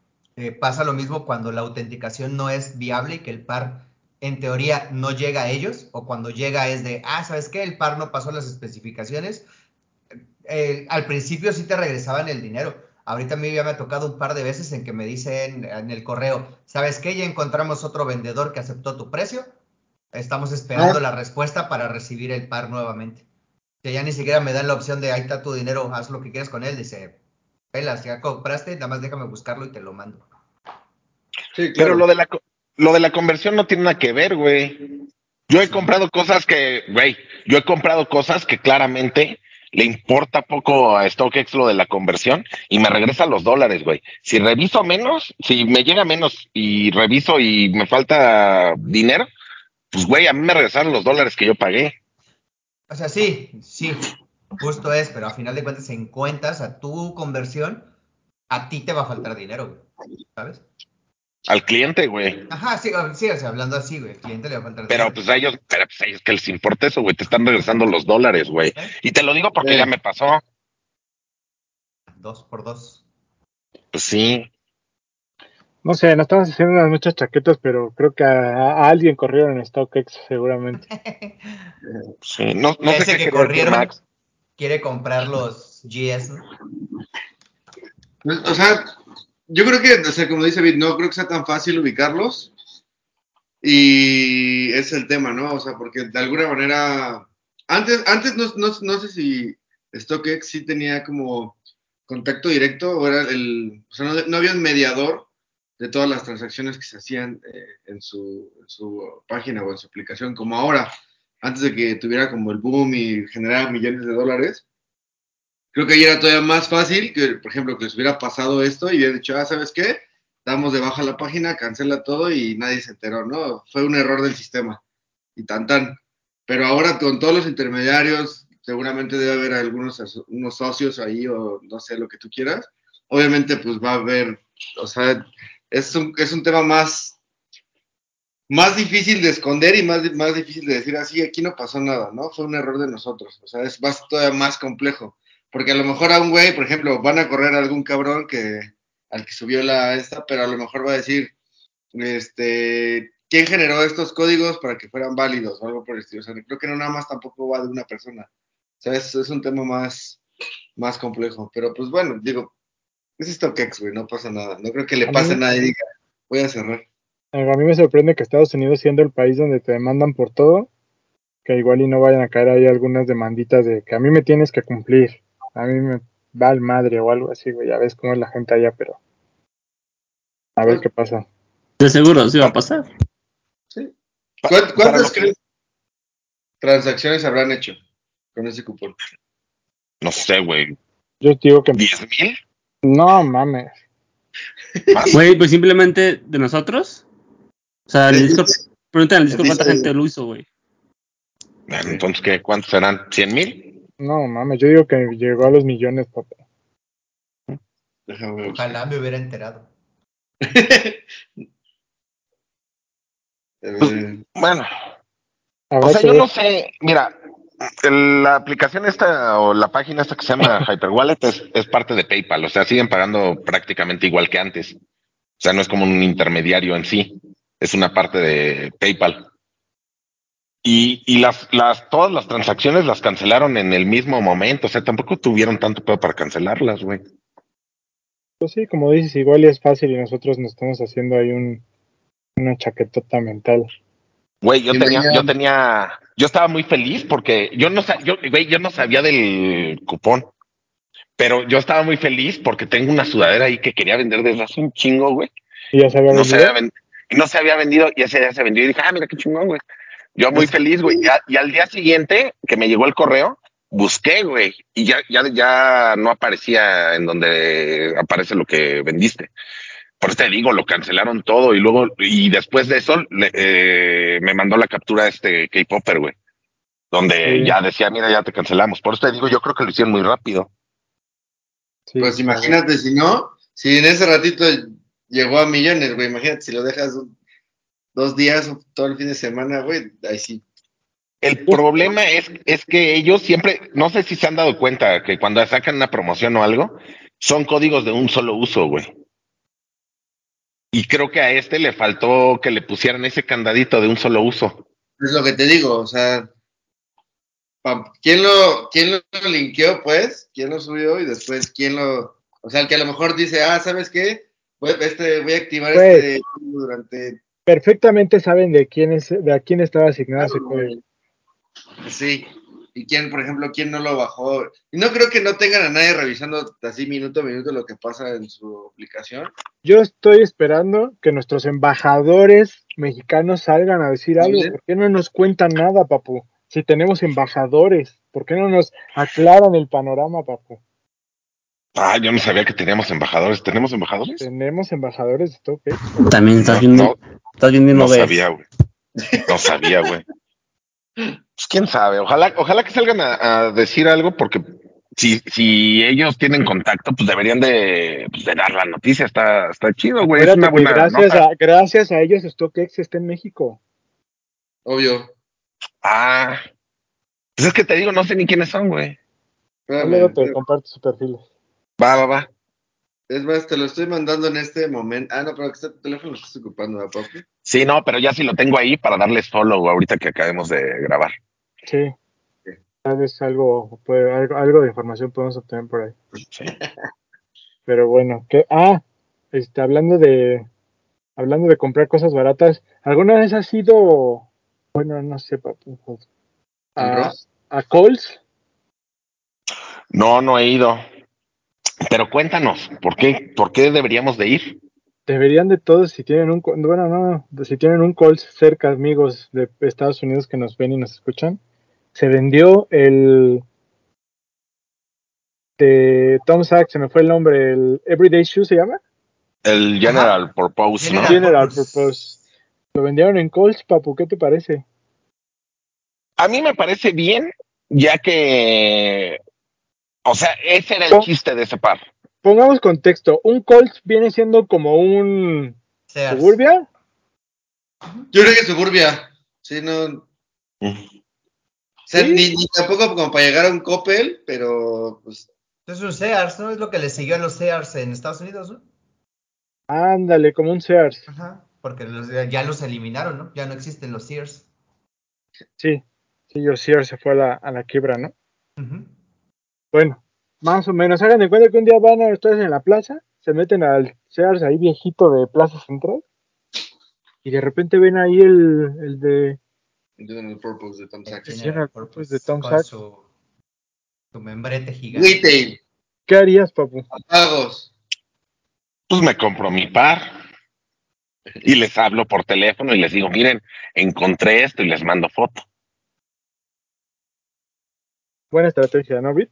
eh, pasa lo mismo cuando la autenticación no es viable y que el par en teoría no llega a ellos o cuando llega es de, ah, ¿sabes qué? El par no pasó las especificaciones. Eh, al principio sí te regresaban el dinero. Ahorita a mí ya me ha tocado un par de veces en que me dicen en el correo, ¿sabes qué? Ya encontramos otro vendedor que aceptó tu precio. Estamos esperando Ah. la respuesta para recibir el par nuevamente. Que ya ni siquiera me dan la opción de ahí está tu dinero, haz lo que quieras con él. Dice, pelas, ya compraste, nada más déjame buscarlo y te lo mando. Sí, Pero lo de la lo de la conversión no tiene nada que ver, güey. Yo he comprado cosas que, güey, yo he comprado cosas que claramente le importa poco a StockX lo de la conversión y me regresa los dólares, güey. Si reviso menos, si me llega menos y reviso y me falta dinero, pues, güey, a mí me regresaron los dólares que yo pagué. O sea, sí, sí, justo es, pero a final de cuentas en cuentas a tu conversión, a ti te va a faltar dinero, güey, ¿sabes? Al cliente, güey. Ajá, sí, ah, sí, o sea, hablando así, güey, el cliente le va a faltar Pero pues a ellos, pero pues a ellos que les importa eso, güey. Te están regresando los dólares, güey. ¿Eh? Y te lo digo porque Eh. ya me pasó. Dos por dos. Pues sí. No sé, nos estamos haciendo unas muchas chaquetas, pero creo que a, a alguien corrieron en StockX seguramente. sí. No, no sé ese qué que corrieron Max. quiere comprar los GS, ¿no? O sea, yo creo que, o sea, como dice David, no creo que sea tan fácil ubicarlos. Y es el tema, ¿no? O sea, porque de alguna manera, antes, antes no, no, no sé si StockX sí tenía como contacto directo o era el, o sea, no, no había un mediador de todas las transacciones que se hacían eh, en, su, en su página o en su aplicación, como ahora, antes de que tuviera como el boom y generara millones de dólares. Creo que ahí era todavía más fácil que, por ejemplo, que les hubiera pasado esto y hubiera dicho, ah, ¿sabes qué? Damos de baja la página, cancela todo y nadie se enteró, ¿no? Fue un error del sistema y tan tan. Pero ahora con todos los intermediarios, seguramente debe haber algunos unos socios ahí o no sé, lo que tú quieras. Obviamente, pues va a haber, o sea, es un, es un tema más, más difícil de esconder y más, más difícil de decir así, aquí no pasó nada, ¿no? Fue un error de nosotros. O sea, es más, todavía más complejo. Porque a lo mejor a un güey, por ejemplo, van a correr a algún cabrón que al que subió la esta, pero a lo mejor va a decir, este, ¿quién generó estos códigos para que fueran válidos o algo por el estilo? O sea, creo que no nada más tampoco va de una persona. O sea, es, es un tema más, más complejo. Pero pues bueno, digo, es esto que güey, no pasa nada. No creo que le A pase mí- nada y diga, voy a cerrar. A mí me sorprende que Estados Unidos, siendo el país donde te demandan por todo, que igual y no vayan a caer ahí algunas demanditas de que a mí me tienes que cumplir, a mí me va al madre o algo así, güey. Ya ves cómo es la gente allá, pero a ver qué pasa. De seguro, sí va a pasar. Pa- ¿Cuán- para ¿Cuántas crees transacciones habrán hecho con ese cupón? No sé, güey. Yo digo que ¿Diez mil? no mames. Güey, pues simplemente de nosotros. O sea, el Sí, Discord, pregúntale en el Discord cuánta gente lo hizo, güey. Entonces, ¿qué? ¿Cuántos serán? ¿Cien mil? No mames, yo digo que llegó a los millones, papá. Déjame ver. Ojalá me hubiera enterado. Eh, Bueno, Habrá o sea, yo no sé. Mira, el- la aplicación esta o la página esta que se llama Hyperwallet es, es parte de PayPal. O sea, siguen pagando prácticamente igual que antes. O sea, no es como un intermediario en sí. Es una parte de PayPal. Y, y las, las, todas las transacciones las cancelaron en el mismo momento. O sea, tampoco tuvieron tanto pedo para cancelarlas, güey. Pues sí, como dices, igual y es fácil y nosotros nos estamos haciendo ahí un, una chaquetota mental. Güey, yo tenía, mañana- yo tenía, yo estaba muy feliz porque yo no, yo, güey, yo no sabía del cupón, pero yo estaba muy feliz porque tengo una sudadera ahí que quería vender desde hace un chingo, güey. Y ya se había No se vendido. había, ven- no se había vendido y ese día se vendió y dije, ah, mira qué chingón, güey. Yo muy Es- feliz, güey. Y, al día siguiente que me llegó el correo, busqué, güey, y ya, ya, ya no aparecía en donde aparece lo que vendiste. Por eso te digo, lo cancelaron todo y luego, y después de eso, le- eh, me mandó la captura este K-Popper, güey. donde Sí. ya decía, mira, ya te cancelamos. Por eso te digo, yo creo que lo hicieron muy rápido. Sí, Pues imagínate si no, si en ese ratito llegó a millones, güey, imagínate si lo dejas un- dos días o todo el fin de semana, güey, ahí sí. El problema es, es que ellos siempre, no sé si se han dado cuenta que cuando sacan una promoción o algo, son códigos de un solo uso, güey. Y creo que a este le faltó que le pusieran ese candadito de un solo uso. Es lo que te digo, o sea, ¿quién lo, quién lo linkeó, pues? ¿Quién lo subió y después quién lo, o sea, el que a lo mejor dice, ah, ¿sabes qué? Voy, este, voy a activar Pues. este durante, Perfectamente saben de quién es, de a quién estaba asignado ese código. sí, y quién, por ejemplo, quién no lo bajó. Y no creo que no tengan a nadie revisando así minuto a minuto lo que pasa en su aplicación. Yo estoy esperando que nuestros embajadores mexicanos salgan a decir algo. ¿Sí? ¿Por qué no nos cuentan nada, papu? Si tenemos embajadores, ¿por qué no nos aclaran el panorama, papu? Ah, yo no sabía que teníamos embajadores. ¿Tenemos embajadores? Tenemos embajadores de toque. También estás viendo, no, estás viendo no, no sabía, güey. No sabía, güey. Pues quién sabe. Ojalá, ojalá que salgan a, a decir algo, porque si, si ellos tienen contacto, pues deberían de, pues, de dar la noticia. Está, está chido, güey. Es una Acuérdate que buena gracias nota. a, gracias a ellos StockX está en México. Obvio. Ah. Pues es que te digo, no sé ni quiénes son, güey. Luego te comparto sus perfiles. Va, va, va. Es más, te lo estoy mandando en este momento. Ah, no, pero que está tu teléfono lo estás ocupando, ¿verdad, papi? Sí, no, pero ya sí lo tengo ahí para darles follow ahorita que acabemos de grabar. Sí. Tal vez algo, puede- algo, algo de información podemos obtener por ahí. Sí. Pero bueno, que ah, este, hablando de hablando de comprar cosas baratas, ¿alguna vez has ido, bueno, no sé, papu, ¿Al a, a Coles? No, no he ido. Pero cuéntanos, ¿por qué, por qué deberíamos de ir? Deberían de todos, si tienen un, bueno, no, si tienen un Coles cerca, amigos de Estados Unidos que nos ven y nos escuchan, se vendió el de Tom Sachs, se me fue el nombre, el Everyday Shoe se llama, El General Purpose, ¿no? General. General Purpose. Lo vendieron en Coles, papu, ¿qué te parece? A mí me parece bien, ya que, o sea, ese era el chiste de ese par. Pongamos contexto, un Coles viene siendo como un Sears. Suburbia, Yo creo que Suburbia. Sí, no. O sea, ¿Sí? ni, ni tampoco como para llegar a un Coppel, pero pues Es un Sears, ¿no? Es lo que le siguió a los Sears en Estados Unidos, ¿no? ándale, como un Sears. Ajá. Porque los- ya los eliminaron, ¿no? Ya no existen los Sears. Sí, sí, yo Sears se fue a la, a la quiebra, ¿no? Ujú. Bueno, más o menos. Hagan de cuenta que un día van a ustedes en la plaza, se meten al Sears ahí viejito de Plaza Central y de repente ven ahí el, el de General Purpose de Tom Sachs. General General Purpose de Tom con Sachs. Su, su membrete gigante. Retail, ¿qué harías, papu? pagos. Pues me compro mi par y les hablo por teléfono y les digo, miren, encontré esto y les mando foto. Buena estrategia, ¿no, Bit?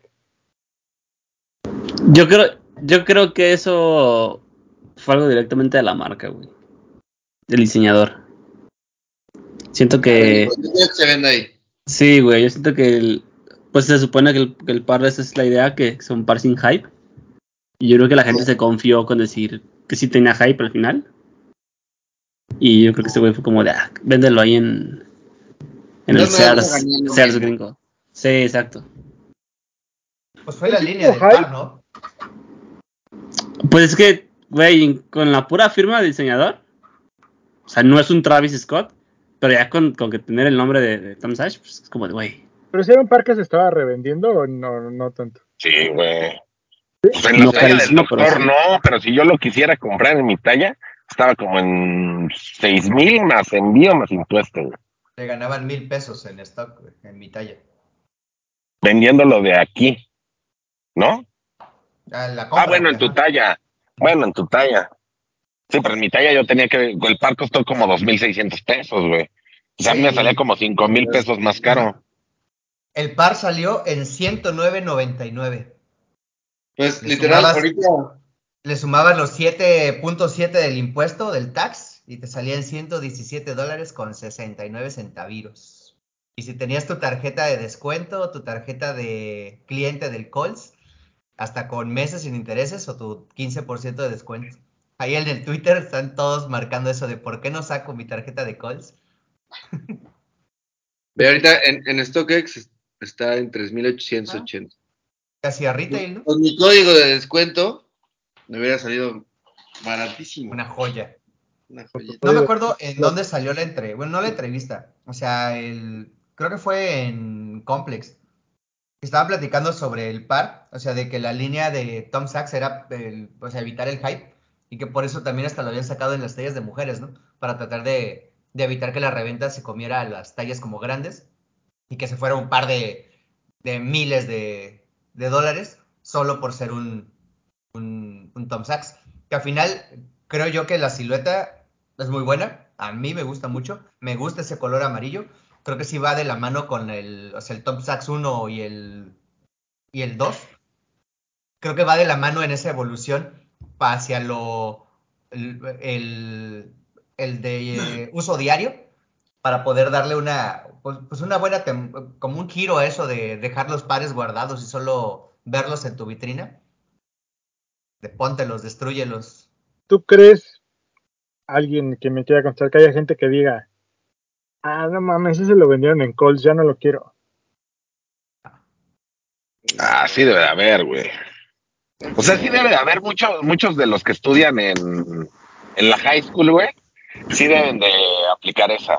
Yo creo, yo creo que eso fue algo directamente de la marca, güey. Del diseñador. Siento que. ¿Qué se vende ahí? Sí, güey, yo siento que el, pues se supone que el, que el par esa es la idea, que son par sin hype. Y yo creo que la gente se confió con decir que sí tenía hype al final. Y yo creo que este güey fue como de, ah, véndelo ahí en, en No el Sears, Sears gringo. Sí, exacto. Pues fue la ¿Es línea del par, ¿no? Pues es que, güey, con la pura firma del diseñador, o sea, no es un Travis Scott, pero ya con, con que tener el nombre de, de Tom Sash, pues es como de, güey. ¿Pero si era un par que se estaba revendiendo o no, no tanto? Sí, güey. Pues en la No talla del carísimo, pero doctor sí. no, pero si yo lo quisiera comprar en mi talla, estaba como en seis mil más envío más impuestos, güey. Le ganaban mil pesos en stock, güey, en mi talla. vendiéndolo de aquí, ¿no? Ah, la compra, Ah, bueno, en tu talla. Bueno, en tu talla. Sí, pero en mi talla yo tenía que. El par costó como 2.600 pesos, güey. O sea, a mí me salía como cinco mil pesos más caro. El par salió en 109.99. Pues Le literal, sumabas- ahorita Le sumabas los 7.7 del impuesto, del tax, y te salía en 117 dólares con 69 centaviros. Y si tenías tu tarjeta de descuento tu tarjeta de cliente del Coles, hasta con meses sin intereses o tu 15% de descuento. Ahí en el Twitter están todos marcando eso de por qué no saco mi tarjeta de Coles. Ve ahorita en, en StockX está en 3.880. Casi a retail, ¿no? Con mi código de descuento me hubiera salido baratísimo. Una joya. Una joyita. No me acuerdo en dónde salió la entrevista. Bueno, no la entrevista. O sea, el creo que fue en Complex. Estaban platicando sobre el par, o sea, de que la línea de Tom Sachs era el, o sea, evitar el hype y que por eso también hasta lo habían sacado en las tallas de mujeres, ¿no? Para tratar de, de evitar que la reventa se comiera a las tallas como grandes y que se fuera un par de, de miles de, de dólares solo por ser un, un, un Tom Sachs. Que al final creo yo que la silueta es muy buena, a mí me gusta mucho, me gusta ese color amarillo, creo que sí va de la mano con el, o sea, el Tom Sachs 1 y el, y el 2. Creo que va de la mano en esa evolución hacia lo, el, el, el de eh, uso diario para poder darle una, pues, pues una buena, tem- como un giro a eso de dejar los pares guardados y solo verlos en tu vitrina. De póntelos, destruyelos. ¿Tú crees, alguien que me quiera contar, que haya gente que diga, ah, no mames, ese lo vendieron en Coles, ya no lo quiero? Ah, sí debe de haber, güey. O sea, sí debe de haber muchos, muchos de los que estudian en, en la high school, güey. Sí deben de aplicar esa.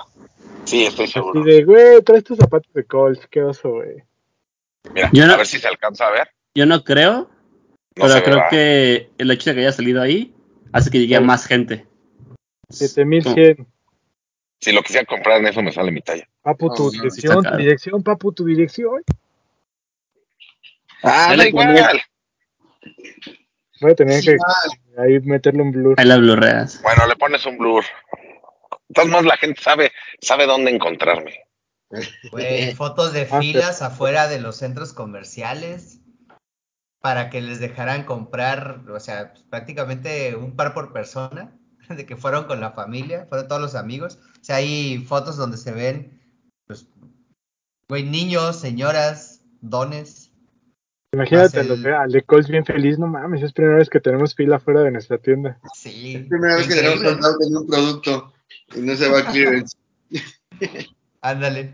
Sí, estoy Así seguro. de, güey, traes tus zapatos de Coles, qué oso, güey. Mira, Yo no- a ver si se alcanza a ver. Yo no creo, No pero se ve, creo va. que el hecho de que haya salido ahí hace que llegue a Sí. más gente. 7100. Si lo quisiera comprar en eso me sale mi talla. Papu, tu dirección, tu dirección, papu, tu dirección. Ah, da igual. pone- Voy a tener Sí, que mal. ahí meterle un blur. Ahí la blurreas. Bueno, le pones un blur. Todos modos, la gente sabe, sabe dónde encontrarme. Fotos de Ah, filas afuera de los centros comerciales para que les dejaran comprar, o sea, pues, prácticamente un par por persona, de que fueron con la familia, fueron todos los amigos. O sea, hay fotos donde se ven, pues, güey, niños, señoras, dones. Imagínate el- al de- Coles bien feliz, no mames, es primera vez que tenemos fila fuera de nuestra tienda. Sí, Es primera vez que tenemos contacto en un producto y no se va a clearance. Ándale.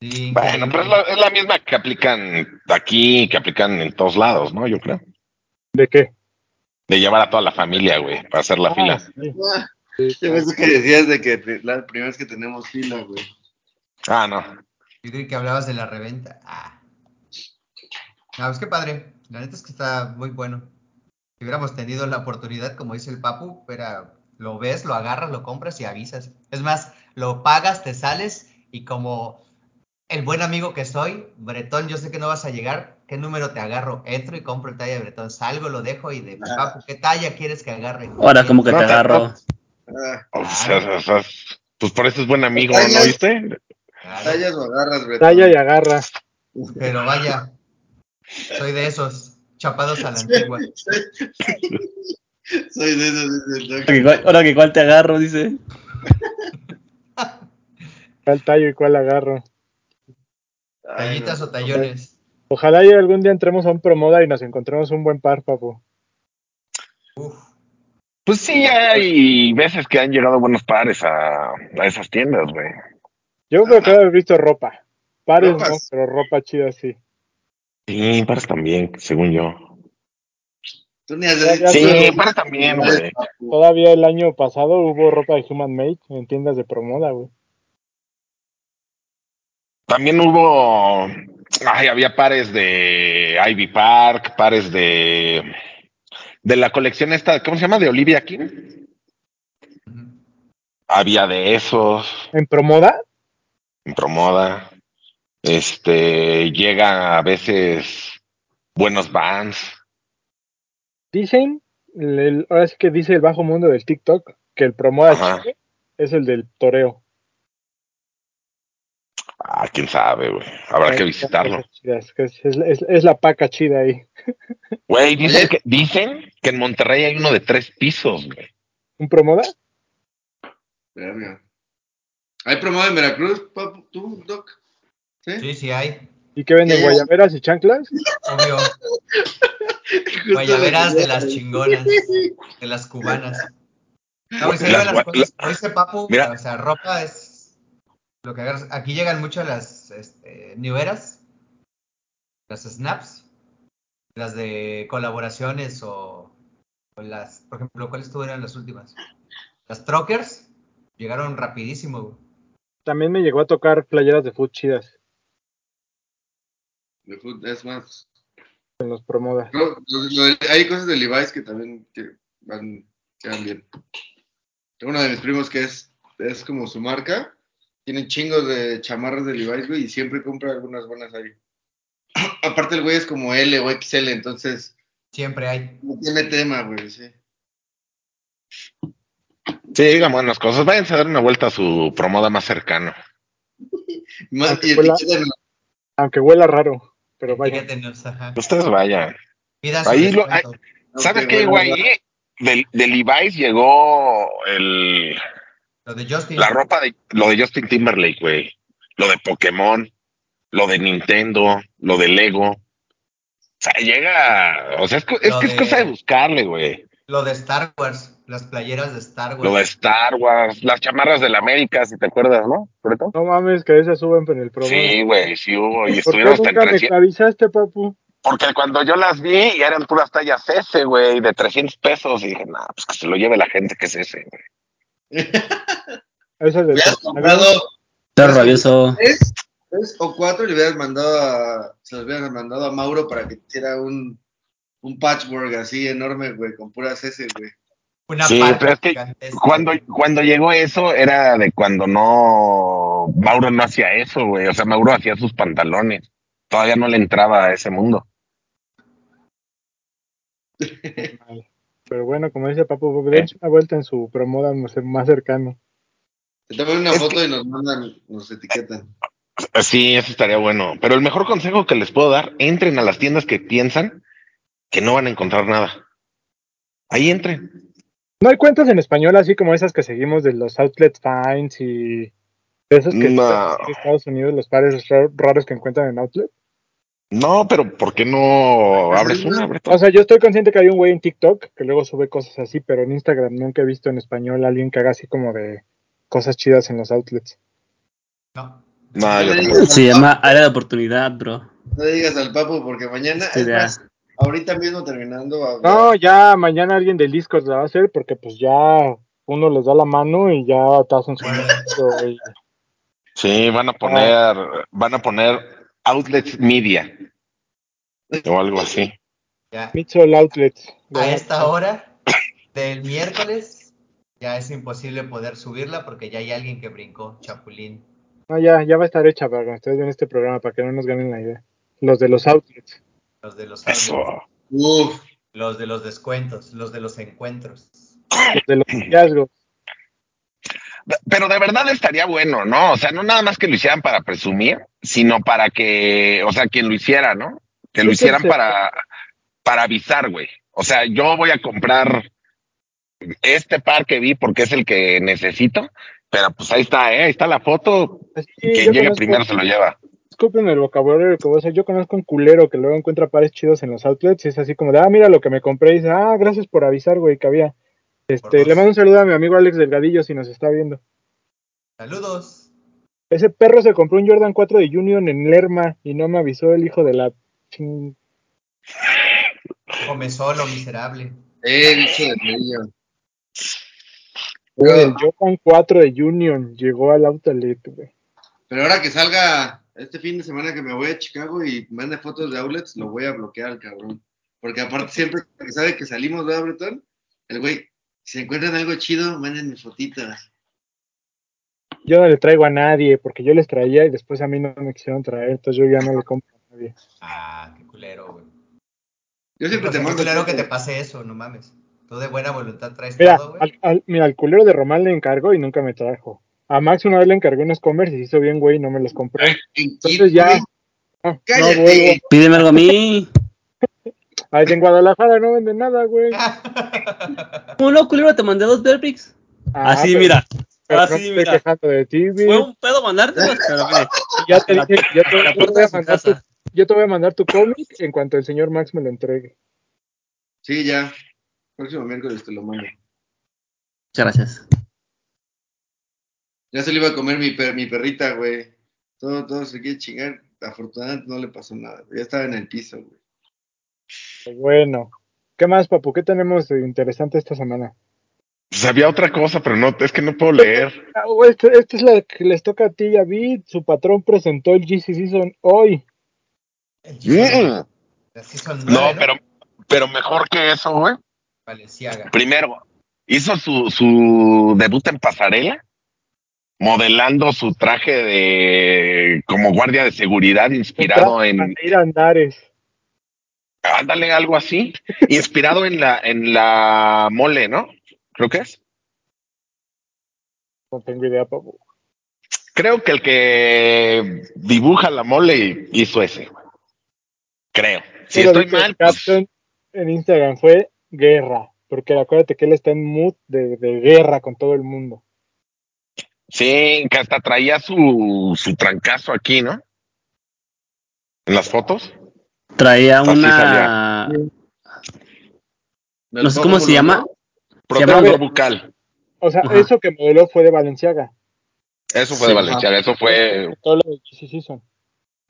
Sí, Bueno, pero es la, es la misma que aplican aquí, que aplican en todos lados, ¿no? Yo creo. ¿De qué? De llevar a toda la familia, güey, para hacer la Ah, fila. sí, pensé que decías de que la primera vez que tenemos fila, güey. Ah, no. Yo creí que hablabas de la reventa. Ah. No, es que padre. La neta es que está muy bueno. Si hubiéramos tenido la oportunidad, como dice el Papu, era, lo ves, lo agarras, lo compras y avisas. Es más, lo pagas, te sales y como el buen amigo que soy, Bretón, yo sé que no vas a llegar. ¿Qué número te agarro? Entro y compro el talla de Bretón. Salgo, lo dejo y de Ah. Papu, ¿qué talla quieres que agarre? Ahora como que No te te- agarro. Ah, O sea, o sea, pues por eso es buen amigo, ¿no viste? Tallas o agarras, Bretón. Talla y agarra. pero vaya, soy de esos, chapados a la antigua. Soy de esos, dice el Ahora Doc. que cuál- Ahora que cuál te agarro, dice. ¿Cuál tallo y cuál agarro? Ay, Tallitas no. o tallones. Ojalá y algún día entremos a un promoda y nos encontremos un buen par, papu. Uf. Pues sí, hay veces que han llegado buenos pares a, a esas tiendas, güey. Yo creo que haber visto ropa. Pares Ropas. no, pero ropa chida sí. Sí, pares también, según yo. Tú ni has Ya, ya dicho- Sí, pares también, güey. Todavía el año pasado hubo ropa de Human Made en tiendas de promoda, güey. También hubo, ay, había pares de Ivy Park, pares de, de la colección esta, ¿cómo se llama? De Olivia King. Había de esos, ¿En promoda? en Promoda. Este, llega a veces buenos bands. Dicen, el- el- ahora sí que dice el bajo mundo del TikTok, que el promoda es el del toreo. Ah, quién sabe, güey. Habrá que visitarlo. Es, es- es- es- es la paca chida ahí. Güey, dicen que, dicen que en Monterrey hay uno de tres pisos, güey. ¿Un promoda? Verga. ¿Hay promo en Veracruz, papu, tú, Doc? ¿Sí? Sí, sí hay. ¿Y qué venden? ¿Guayaberas y chanclas? Obvio. Guayaberas de las chingonas, de las cubanas. No, en serio, Las cosas, como dice Papu, Mira. o sea, ropa es lo que agarras. Aquí llegan mucho las este, New Eras, las snaps, las de colaboraciones o, o las, por ejemplo, ¿cuáles tuvieron las últimas? Las Truckers llegaron rapidísimo. güey. También me llegó a tocar playeras de food chidas De fut- Es más. en los promodas. No, lo- lo de- hay cosas de Levi's que también que van, quedan bien. Tengo uno de mis primos que es, es como su marca. Tiene chingos de chamarras de Levi's, güey, y siempre compra algunas buenas ahí. Aparte el güey es como L o XL, entonces Siempre hay. no tiene tema, güey, sí. Sí, digan buenas cosas. Váyanse a dar una vuelta a su promoda más cercano. Más, Aunque y fue la- etiquétenlo. Aunque huela raro, pero vaya. Etiquétenos, ajá. Ustedes vayan. Ahí lo- descuento. ¿Sabes qué, güey? De, de Levi's llegó el, Lo de Justin. la ropa de lo de Justin Timberlake, güey. Lo de Pokémon, lo de Nintendo, lo de Lego. O sea, llega, o sea, es, es que es cosa de buscarle, güey. Lo de Star Wars. Las playeras de Star Wars. Lo de Star Wars, las chamarras de la América, si te acuerdas, ¿no? Todo. No mames, que esas suben en el promo. Sí, güey, sí hubo. Y ¿Por qué estuvieron hasta en nunca me 300. avisaste, papu? Porque cuando yo las vi, ya eran puras tallas S, güey, de 300 pesos. Y dije, nah, pues que se lo lleve la gente que es ese, güey. Esas de Le has comprado Está rabioso. tres, tres o cuatro le hubieras mandado a, se los hubieran mandado a Mauro para que hiciera un, un patchwork así enorme, güey, con puras S, güey. Una Sí, pero es que. Cuando, cuando llegó eso, era de cuando no. Mauro no hacía eso, güey. O sea, Mauro hacía sus pantalones. Todavía no le entraba a ese mundo. Pero bueno, como dice papu, dense una vuelta en su promoda más más cercano. Te toman una Es foto que- y nos mandan, nos etiquetan. Sí, eso estaría bueno. Pero el mejor consejo que les puedo dar, entren a las tiendas que piensan que no van a encontrar nada. Ahí entren. No hay cuentas en español así como esas que seguimos de los outlet finds y esos que No. en Estados Unidos los pares ra- raros que encuentran en outlet. No, pero ¿por qué no abres una? O sea, yo estoy consciente que hay un güey en TikTok que luego sube cosas así, pero en Instagram nunca he visto en español a alguien que haga así como de cosas chidas en los outlets. No. No, yo No Se llama área de oportunidad, bro. No le digas al papu porque mañana, más, ahorita mismo terminando. va a- No, ya mañana alguien del Discord la va a hacer porque pues ya uno les da la mano y ya te hacen su y- Sí, van a poner, van a poner outlets media. O algo así. Ya. Mitsol Outlets. A esta hora del miércoles ya es imposible poder subirla porque ya hay alguien que brincó, Chapulín. No, ya, ya va a estar hecha para ustedes ven este programa, para que no nos ganen la idea. Los de los outlets. Los de los Eso. Uf, los de los descuentos, los de los encuentros. Los de los hallazgos. Pero de verdad estaría bueno, ¿no? O sea, no nada más que lo hicieran para presumir, sino para que, o sea, quien lo hiciera, ¿no? Que lo Sí, hicieran sí. para, para avisar, güey. O sea, yo voy a comprar este par que vi porque es el que necesito, pero pues ahí está, ¿eh? Ahí está la foto. Así, Quien llegue conozco- primero se lo lleva. Disculpen el vocabulario que voy a hacer. Yo conozco un culero que luego encuentra pares chidos en los outlets y es así como de, ah, mira lo que me compré. Y dice, ah, gracias por avisar, güey, que había. Este, le mando un saludo a mi amigo Alex Delgadillo si nos está viendo. Saludos. Ese perro se compró un Jordan 4 de Union en Lerma y no me avisó el hijo de la ching- Come solo, miserable. eh, bicho de. Güey, el Jordan 4 de Union llegó al outlet, güey. Pero ahora que salga este fin de semana que me voy a Chicago y mande fotos de outlets, lo voy a bloquear al cabrón. Porque aparte siempre que sabe que salimos de Breton, el güey, si encuentran algo chido, mándenme fotitas. Yo no le traigo a nadie porque yo les traía y después a mí no me quisieron traer, entonces yo ya no le compro a nadie. Ah, qué culero, güey. Yo siempre te mando culero que te pase eso, no mames. Tú de buena voluntad traes Mira, todo, güey. al, al- mira, al culero de Román le encargó y nunca me trajo. A Max una vez le encargué unos Converse y se hizo bien, güey, y no me los compré. En Entonces ya, güey, no, no vuelvo. Pídeme algo a mí. Ay, en Guadalajara no venden nada, güey. ¿Cómo no, culero? Te mandé dos Berbricks. Ah, Así, pero- mira. Ah, no sí, me estoy mira. quejando de ti. Fue un pedo mandártelos, pero mire. Ya te la- dije, yo te, la yo te puerta voy a mandar tu, yo te voy a mandar tu cómic en cuanto el señor Max me lo entregue. Sí, ya. Próximo miércoles te lo mando. Muchas gracias. Ya se le iba a comer mi, per- mi perrita, güey. Todo, todo se quiere chingar. Afortunadamente no le pasó nada. Ya estaba en el piso, güey. Bueno, ¿qué más, papu? ¿Qué tenemos de interesante esta semana? Pues había otra cosa, pero no, es que no puedo leer. Güey, Esta esta es la que les toca a ti y a Vid. Su patrón presentó el GC Season hoy. El Mm. Season- la Season No, pero, pero mejor que eso, güey. Valenciaga. Primero, hizo su, su debut en pasarela, modelando su traje de como guardia de seguridad, inspirado en, ir a Andares. ándale, algo así, inspirado en la, en la mole, ¿no? Creo que es. No tengo idea, papu. Creo que el que dibuja la mole hizo ese. Creo. Si Pero estoy mal, el pues, en Instagram fue guerra. Porque acuérdate que él está en mood de, de guerra con todo el mundo. sí, que hasta traía su, su trancazo aquí, ¿no? En las fotos. Traía Así una. No sé cómo se llama. Protector bucal. O sea, Ajá. eso que modeló fue de Valenciaga. Eso fue de Sí, Valenciaga, eso fue Todo lo de GC Season.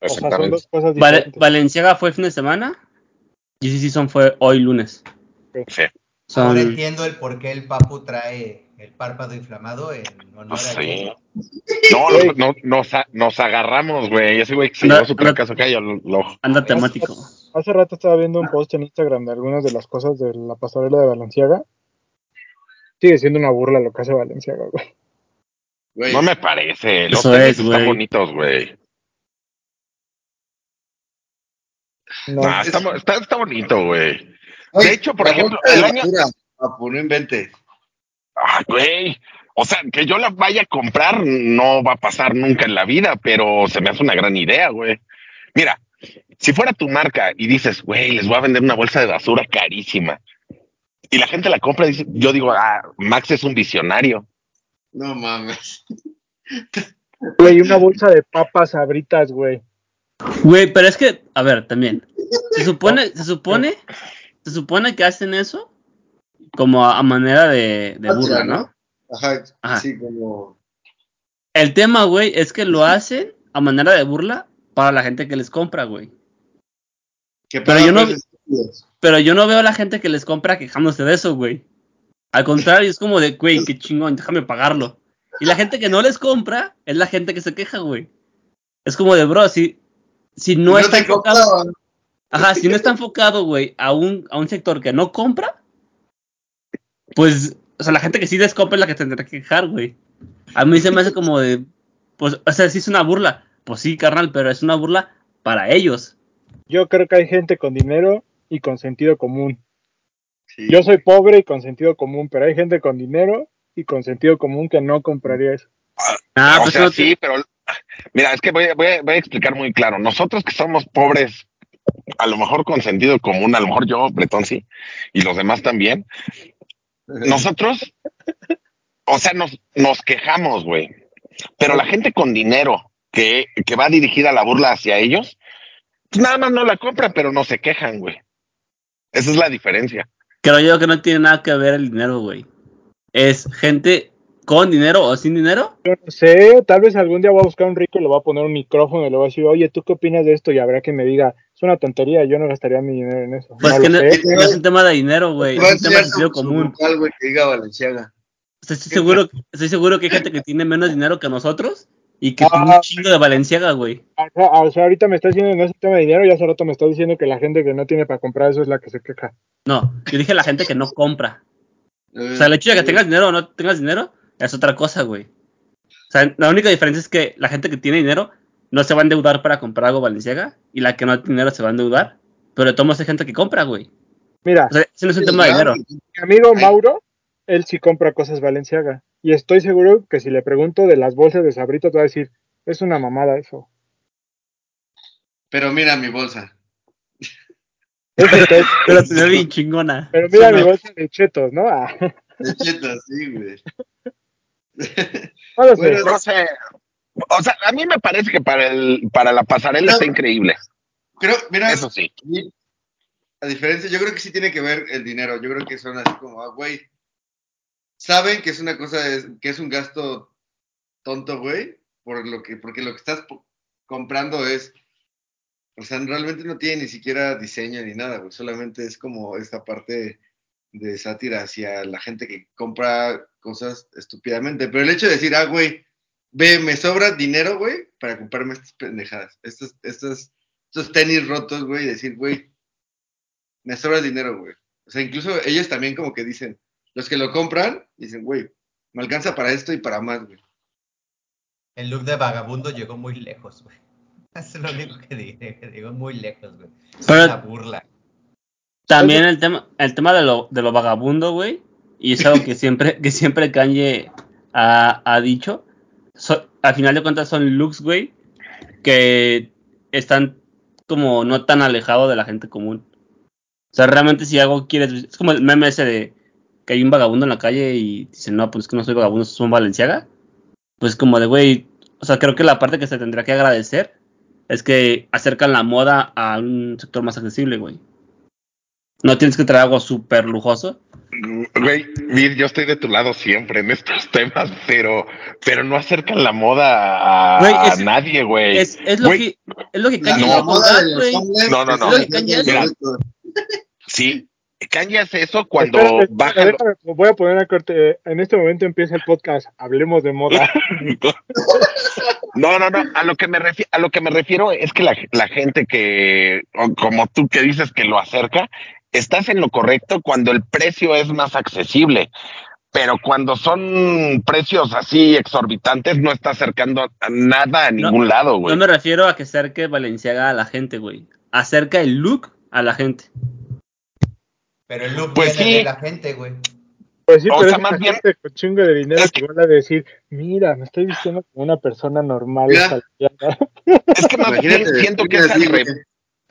O sea, son dos cosas. Valenciaga fue fin de semana. GC Season fue hoy lunes. Sí. Son- Ahora entiendo el por qué el Papu trae el párpado inflamado en honor a Sí. No, no, no, nos, agarramos, güey. Ese güey que se llevó su no. trancazo acá y lo, lo- anda temático. Hace rato estaba viendo un post en Instagram de algunas de las cosas de la pasarela de Valenciaga. Sigue siendo una burla lo que hace Valenciaga, güey. Güey, No me parece. Los Eso tenis es, están bonitos, güey. No, Nah, está, mo- está, está bonito, güey. Ay, de hecho, por ejemplo, el año- papu, no inventes. Ay, güey. O sea, que yo la vaya a comprar no va a pasar nunca en la vida, pero se me hace una gran idea, güey. Mira, si fuera tu marca y dices, güey, les voy a vender una bolsa de basura carísima, y la gente la compra, dice, yo digo, ah, Max es un visionario. No mames. güey, una bolsa de papas sabritas, güey. Güey, pero es que, a ver, también. Se supone, se supone, se supone que hacen eso como a, a manera de, de burla, ¿no? Ajá, Ajá. sí, como. El tema, güey, es que lo hacen a manera de burla para la gente que les compra, güey. Que Pero yo no- estúpidos. Pero yo no veo a la gente que les compra quejándose de eso, güey. Al contrario, es como de, güey, qué chingón, déjame pagarlo. Y la gente que no les compra es la gente que se queja, güey. Es como de, bro, si, si no, No está enfocado, ajá, si no está enfocado, güey, a un, a un sector que no compra, pues, o sea, la gente que sí les compra es la que tendrá que quejar, güey. A mí se me hace como de, pues, o sea, sí es una burla. Pues sí, carnal, pero es una burla para ellos. Yo creo que hay gente con dinero y con sentido común. Sí. Yo soy pobre y con sentido común, pero hay gente con dinero y con sentido común que no compraría eso. Ah, o pues sea, no- sí, pero mira, es que voy, a- voy voy a explicar muy claro. Nosotros que somos pobres, a lo mejor con sentido común, a lo mejor yo, Bretón, sí, y los demás también, nosotros, o sea, nos, nos quejamos, güey. Pero la gente con dinero que, que va dirigida la burla hacia ellos, pues nada más no la compra, pero no se quejan, güey. Esa es la diferencia. Creo yo que no tiene nada que ver el dinero, güey. Es gente con dinero o sin dinero. Yo no sé, tal vez algún día voy a buscar un rico y le voy a poner un micrófono y le voy a decir, oye, ¿tú qué opinas de esto? Y habrá que me diga, es una tontería, yo no gastaría mi dinero en eso. Pues no que no, sé. no es un tema de dinero, güey. A Es un tema de sentido común. vocal, güey, que diga Valenciaga. Estoy seguro, estoy seguro que hay gente que tiene menos dinero que nosotros y que Ah. tiene un chingo de Valenciaga, güey. Ajá, o sea, ahorita me estás diciendo no es un tema de dinero y hace rato me estás diciendo que la gente que no tiene para comprar eso es la que se queja. No, yo dije la gente que no compra. Eh, O sea, el hecho de que tengas dinero o no tengas dinero es otra cosa, güey. O sea, la única diferencia es que la gente que tiene dinero no se va a endeudar para comprar algo Valenciaga y la que no tiene dinero se va a endeudar. Pero de todos hay gente que compra, güey. Mira, O sea, ese no es un tema de dinero. mi amigo. Mauro, él sí compra cosas Valenciaga. Y estoy seguro que si le pregunto de las bolsas de sabritas, va a decir, es una mamada eso. Pero mira mi bolsa. Pero te ve bien chingona. pero mira Sí, mi no. bolsa de chetos, ¿no? Ah, De chetas, sí, güey. No sé. Bueno, No sé. O sea, a mí me parece que para el para la pasarela No. está increíble. Creo, mira, Eso sí. a diferencia, yo creo que sí tiene que ver el dinero. Yo creo que son así como, ah, güey. Saben que es una cosa, que es un gasto tonto, güey, por lo que, porque lo que estás comprando es, o sea, realmente no tiene ni siquiera diseño ni nada, güey. Solamente es como esta parte de sátira hacia la gente que compra cosas estúpidamente. Pero el hecho de decir, ah, güey, ve, me sobra dinero, güey, para comprarme estas pendejadas, estos, estos, estos tenis rotos, güey, decir, güey, me sobra dinero, güey. O sea, incluso ellos también como que dicen, los que lo compran, dicen, güey, me alcanza para esto y para más, güey. El look de vagabundo llegó muy lejos, güey. Es lo único que diré, que llegó muy lejos, güey. Es Pero- una burla. También el tema, el tema de lo, de lo vagabundo, güey. Y es algo que siempre, que siempre Kanye ha, ha dicho. So- al final de cuentas son looks, güey, que están como no tan alejados de la gente común. O sea, realmente si algo quieres, es como el meme ese de que hay un vagabundo en la calle y dicen, no, pues es que no soy vagabundo, soy un valenciaga. Pues como de, güey, o sea, creo que la parte que se tendrá que agradecer es que acercan la moda a un sector más accesible, güey. No tienes que traer algo súper lujoso. Güey, Vir, yo estoy de tu lado siempre en estos temas, pero, pero no acercan la moda a, Güey, a es- nadie, güey. Es, es lo Güey, que es lo que La, Kanye la moda güey. No, no, no. es Lo que. Sí, Kanye hace eso cuando Espérate, baja. espérate, voy a poner a corte. En este momento empieza el podcast. Hablemos de moda. No, no, no. A lo que me refiero, a lo que me refiero es que la, la gente que, o como tú que dices que lo acerca, estás en lo correcto cuando el precio es más accesible. Pero cuando son precios así exorbitantes, no está acercando a nada a No, ningún lado, güey. No me refiero a que acerque Valenciaga a la gente, güey. Acerca el look a la gente. Pero el look Pues sí. de la gente, güey. Pues sí, O pero sea, es más bien- gente con chingo de dinero Es que van a decir, mira, me estoy vistiendo como una persona normal. Ya. asalariada". Es que más bien siento que es al, así, re- güey.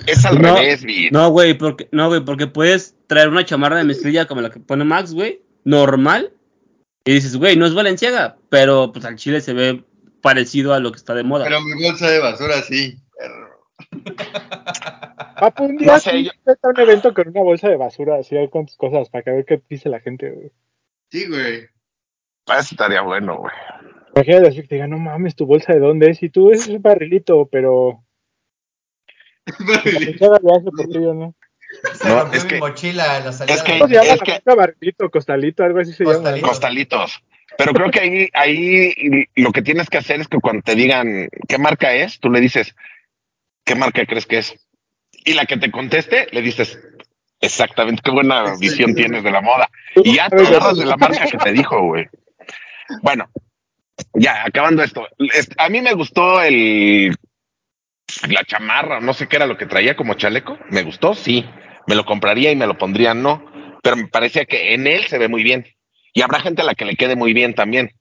es al No, revés, vi. No, güey, porque, no, güey, porque puedes traer una chamarra de mezclilla como la que pone Max, güey, normal, y dices, güey, no es Valenciaga, pero pues al chile se ve parecido a lo que está de moda. Pero mi bolsa de basura sí. perro. Papu, un día No sé, yo- un evento con una bolsa de basura, así con tus cosas, para que ver qué dice la gente, güey. Sí, güey. Eso estaría bueno, güey. Imagínate así que te digan, no mames, tu bolsa de dónde es, y tú, es un barrilito, pero... Valenciaga lo hace por ti, ¿o ¿no? No, es mi que- mochila en la salida. es que- de- ¿Cómo se llama Es la que-? Barrilito, costalito, algo así se Costalito. llama. Costalitos. Pero creo que ahí, ahí lo que tienes que hacer es que cuando te digan qué marca es, tú le dices, ¿qué marca crees que es? Y la que te conteste, le dices, exactamente, qué buena Sí. visión tienes de la moda. Y ya te agarras de la marca que te dijo, güey. Bueno, ya, acabando esto. Es- A mí me gustó el la chamarra, no sé qué era lo que traía como chaleco. Me gustó, sí. Me lo compraría y me lo pondría, no. Pero me parecía que en él se ve muy bien. Y habrá gente a la que le quede muy bien también.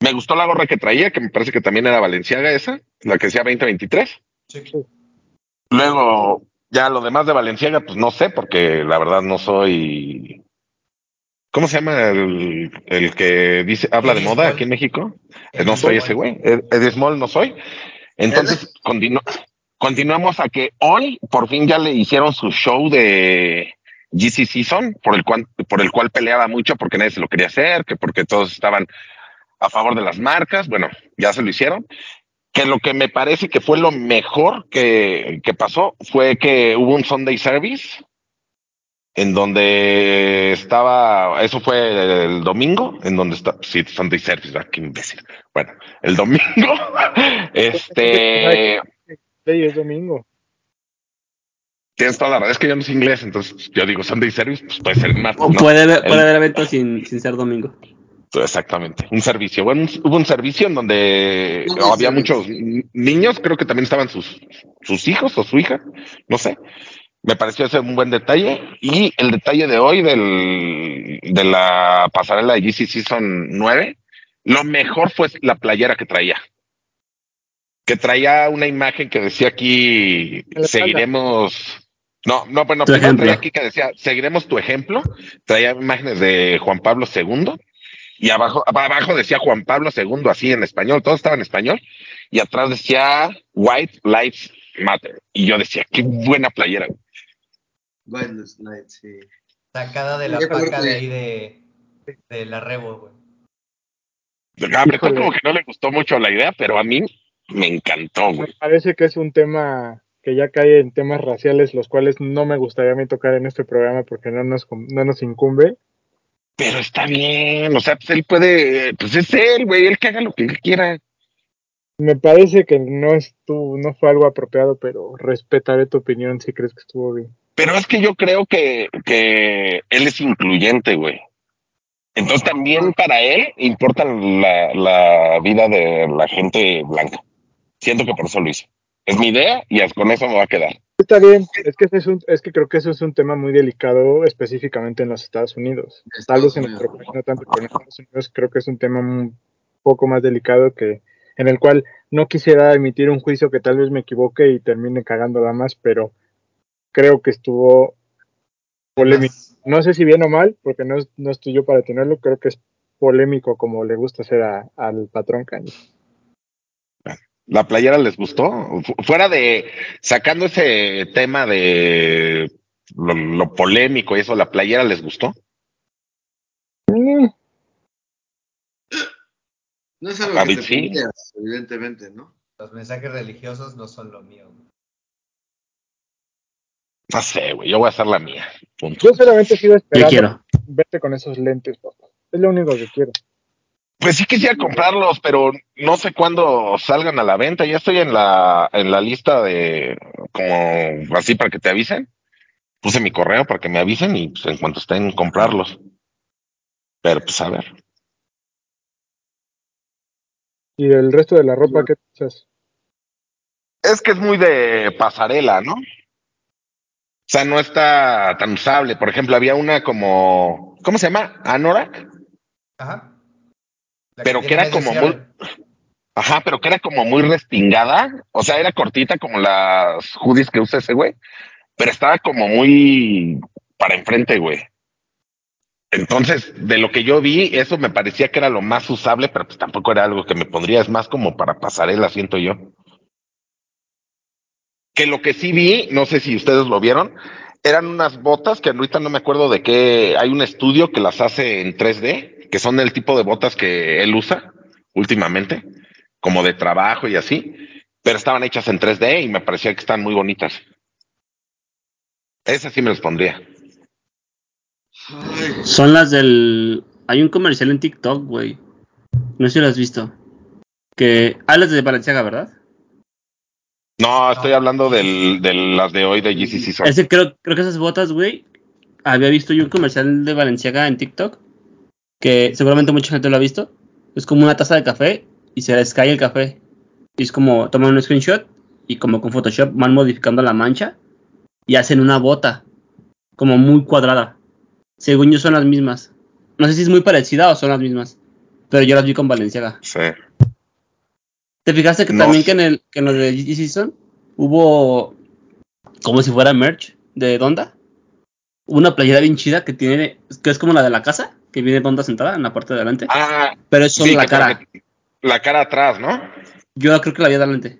Me gustó la gorra que traía, que me parece que también era Valenciaga esa, la que decía 2023. Sí. Luego, ya lo demás de Valenciaga, pues no sé, porque la verdad no soy. ¿Cómo se llama el, el que dice, habla de moda Small. aquí en México? Eh, No soy ese güey. Ed- Small no soy. Entonces, continu- continuamos a que hoy por fin ya le hicieron su show de GC Season, por el cual, por el cual peleaba mucho porque nadie se lo quería hacer, que porque todos estaban a favor de las marcas. Bueno, ya se lo hicieron. Que lo que me parece que fue lo mejor que, que pasó fue que hubo un Sunday Service en donde estaba, eso fue el domingo, en donde está, sí, Sunday Service, ¿verdad? qué imbécil. Bueno, el domingo, este, Sí, es domingo. tienes toda la verdad, es que yo no sé inglés, entonces yo digo Sunday Service, pues puede ser martes, O ¿no? puede, haber- puede El- haber eventos sin, sin ser domingo. Exactamente, un servicio. Bueno, hubo un servicio en donde Sunday había muchos ni- niños, creo que también estaban sus, sus hijos o su hija, no sé. Me pareció ese un buen detalle. Y el detalle de hoy del, de la pasarela de GC Season 9, lo mejor fue la playera que traía. Que traía una imagen que decía aquí, seguiremos. No, no, bueno, Tu primero ejemplo. traía aquí que decía, seguiremos tu ejemplo. Traía imágenes de Juan Pablo II y abajo, abajo decía Juan Pablo II, así en español, todo estaba en español, y atrás decía White Lives Matter. Y yo decía, qué buena playera. Wildest Night, sí. Sacada de la paca de ahí de, de la Rebo, güey. A Bretón Híjole. como que no le gustó mucho la idea, pero a mí me encantó, Me güey. parece que es un tema que ya cae en temas raciales, los cuales no me gustaría a mí tocar en este programa porque no nos, no nos incumbe. Pero está bien, o sea, pues él puede, pues es él, güey, él que haga lo que él quiera. Me parece que no estuvo, no fue algo apropiado, pero respetaré tu opinión si crees que estuvo bien. Pero es que yo creo que, que él es incluyente, güey. Entonces también para él importa la, la vida de la gente blanca. Siento que por eso lo hizo. Es mi idea y con eso me va a quedar. Está bien, es que, ese es, un, es que creo que eso es un tema muy delicado específicamente en los Estados Unidos. Tal vez en nuestro país no tanto, pero en Estados Unidos creo que es un tema un poco más delicado que en el cual no quisiera emitir un juicio que tal vez me equivoque y termine cagándola más, pero creo que estuvo polémico. No sé si bien o mal, porque no, no estoy yo para tenerlo, creo que es polémico como le gusta hacer a- al patrón Caño. ¿La playera les gustó? Fu- Fuera de, sacando ese tema de lo, lo polémico y eso, ¿la playera les gustó? Mm, No es algo que te sí. evidentemente, ¿no? Los mensajes religiosos no son lo mío. güey. No sé, güey, yo voy a hacer la mía. Punto. Yo solamente sigo Yo esperando quiero. verte con esos lentes, papá. Es lo único que quiero. Pues sí quisiera comprarlos, pero no sé cuándo salgan a la venta. Ya estoy en la, en la lista de, como así para que te avisen. Puse mi correo para que me avisen y pues, en cuanto estén comprarlos. Pero pues a ver. Y del resto de la ropa, ¿qué piensas? Es que es muy de pasarela, ¿no? O sea, no está tan usable. Por ejemplo, había una como, ¿cómo se llama? Anorak. Ajá. La Pero que era como cierre. Ajá, pero que era como muy respingada. O sea, era cortita como las hoodies que usa ese güey. Pero estaba como muy para enfrente, güey. Entonces, de lo que yo vi, eso me parecía que era lo más usable, pero pues tampoco era algo que me pondría. Es más como para pasarela, siento yo. Que lo que sí vi, no sé si ustedes lo vieron, eran unas botas que ahorita no me acuerdo de qué. Hay un estudio que las hace en 3D, que son el tipo de botas que él usa últimamente, como de trabajo y así, pero estaban hechas en 3D y me parecía que están muy bonitas. Esas sí me las pondría. Son las del. Hay un comercial en TikTok, güey. No sé si lo has visto. Que. Ah, las de Balenciaga, ¿verdad? No, estoy No. hablando del, de las de hoy de GCC Son. Ese creo, creo que esas botas, güey. Había visto yo un comercial de Balenciaga en TikTok. Que seguramente mucha gente lo ha visto. Es como una taza de café y se les cae el café. Y es como toman un screenshot y como con Photoshop van modificando la mancha y hacen una bota como muy cuadrada. Según yo son las mismas. No sé si es muy parecida o son las mismas. Pero yo las vi con Valenciaga. Sí. ¿Te fijaste que No también que en, el, que en lo de GG Season hubo como si fuera merch de Donda? Una playera bien chida que tiene, que es como la de la casa, que viene Donda sentada en la parte de adelante. Ah, pero es solo sí, la cara. la cara atrás, ¿no? Yo creo que la vi adelante.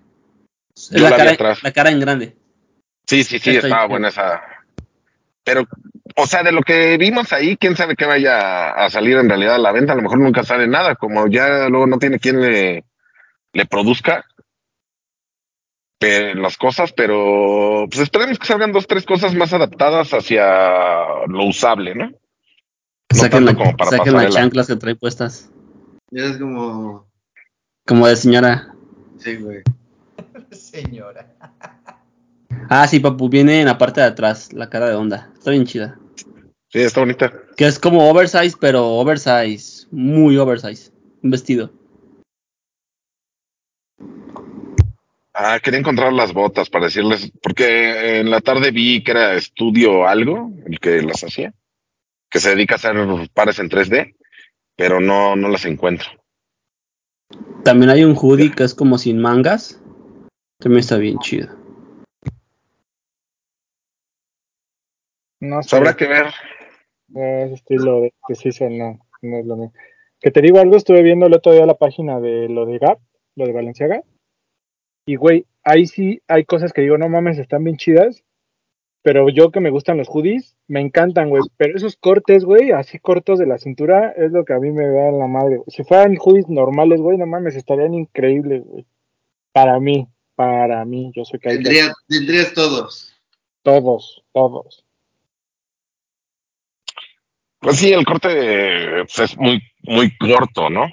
Yo la, la cara, atrás. la cara en grande. Sí, sí, sí, estaba buena esa. Pero, o sea, de lo que vimos ahí, quién sabe qué vaya a salir en realidad a la venta. A lo mejor nunca sale nada, como ya luego no tiene quien le, le produzca eh, las cosas, pero pues esperemos que salgan dos, tres cosas más adaptadas hacia lo usable, ¿no? No saquen la- como para saquen las chanclas que trae puestas. ya es como. Como de señora. Sí, güey. Señora. Ah, sí, papu, viene en la parte de atrás, la cara de onda. Está bien chida. Sí, está bonita. Que es como oversize, pero oversize. Muy oversize. Un vestido. Ah, quería encontrar las botas para decirles, porque en la tarde vi que era estudio algo, el que las hacía, que se dedica a hacer pares en 3D, pero no, no las encuentro. También hay un hoodie que es como sin mangas. También está bien chido. No sé. Habrá que ver. Eh, Ese estilo de de season no, no es lo mío. Que te digo algo, estuve viendo el otro día la página de lo de Gap, lo de Valenciaga. Y güey, ahí sí hay cosas que digo, no mames, están bien chidas. Pero yo que me gustan los hoodies, me encantan, güey. Pero esos cortes, güey, así cortos de la cintura, es lo que a mí me da en la madre. Si fueran hoodies normales, güey, no mames, estarían increíbles, güey. Para mí, para mí, yo soy que hay Tendría, tendrías todos. todos, todos. Pues sí, el corte pues, es muy, muy corto, ¿no?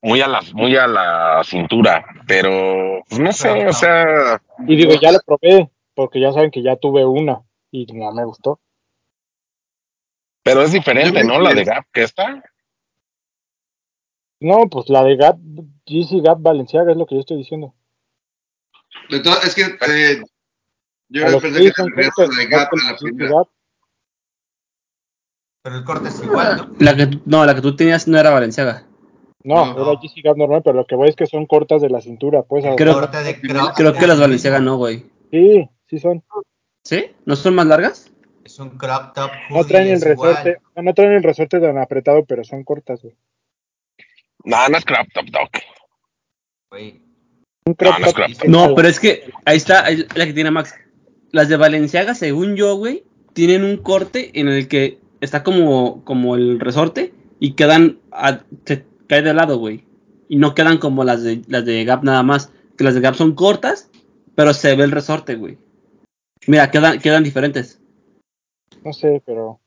Muy a la, muy a la cintura, pero pues, no sé, o sea, Y digo, ya lo probé, porque ya saben que ya tuve una y no me gustó. pero es diferente, ¿no? La de Gap que esta. No, pues la de Gap, GC Gap Valenciaga es lo que yo estoy diciendo. De todo- es que eh, yo pensé que te a la de Gap que a la primera. Gap. Pero el corte es igual, ¿no? La que, tú- no, la que tú tenías no era Valenciaga. No, No. era GC Gap normal, pero lo que voy es que son cortas de la cintura, pues. a- Creo- corte de Crocs Creo que las Valenciaga no, güey. Sí, sí son. ¿Sí? ¿No son más largas? Es un crop top No traen el resorte, no traen el resorte tan apretado, pero son cortas, güey. No, no es crop top dog. Güey. Un crop No, no es top crop top. No, pero es que ahí está ahí la que tiene Max. Las de Valenciaga, según yo, güey, tienen un corte en el que está como, como el resorte y quedan, a- se cae de lado, güey. Y no quedan como las de, las de Gap nada más. Que las de Gap son cortas, pero se ve el resorte, güey. Mira, quedan, quedan diferentes. No sé, pero.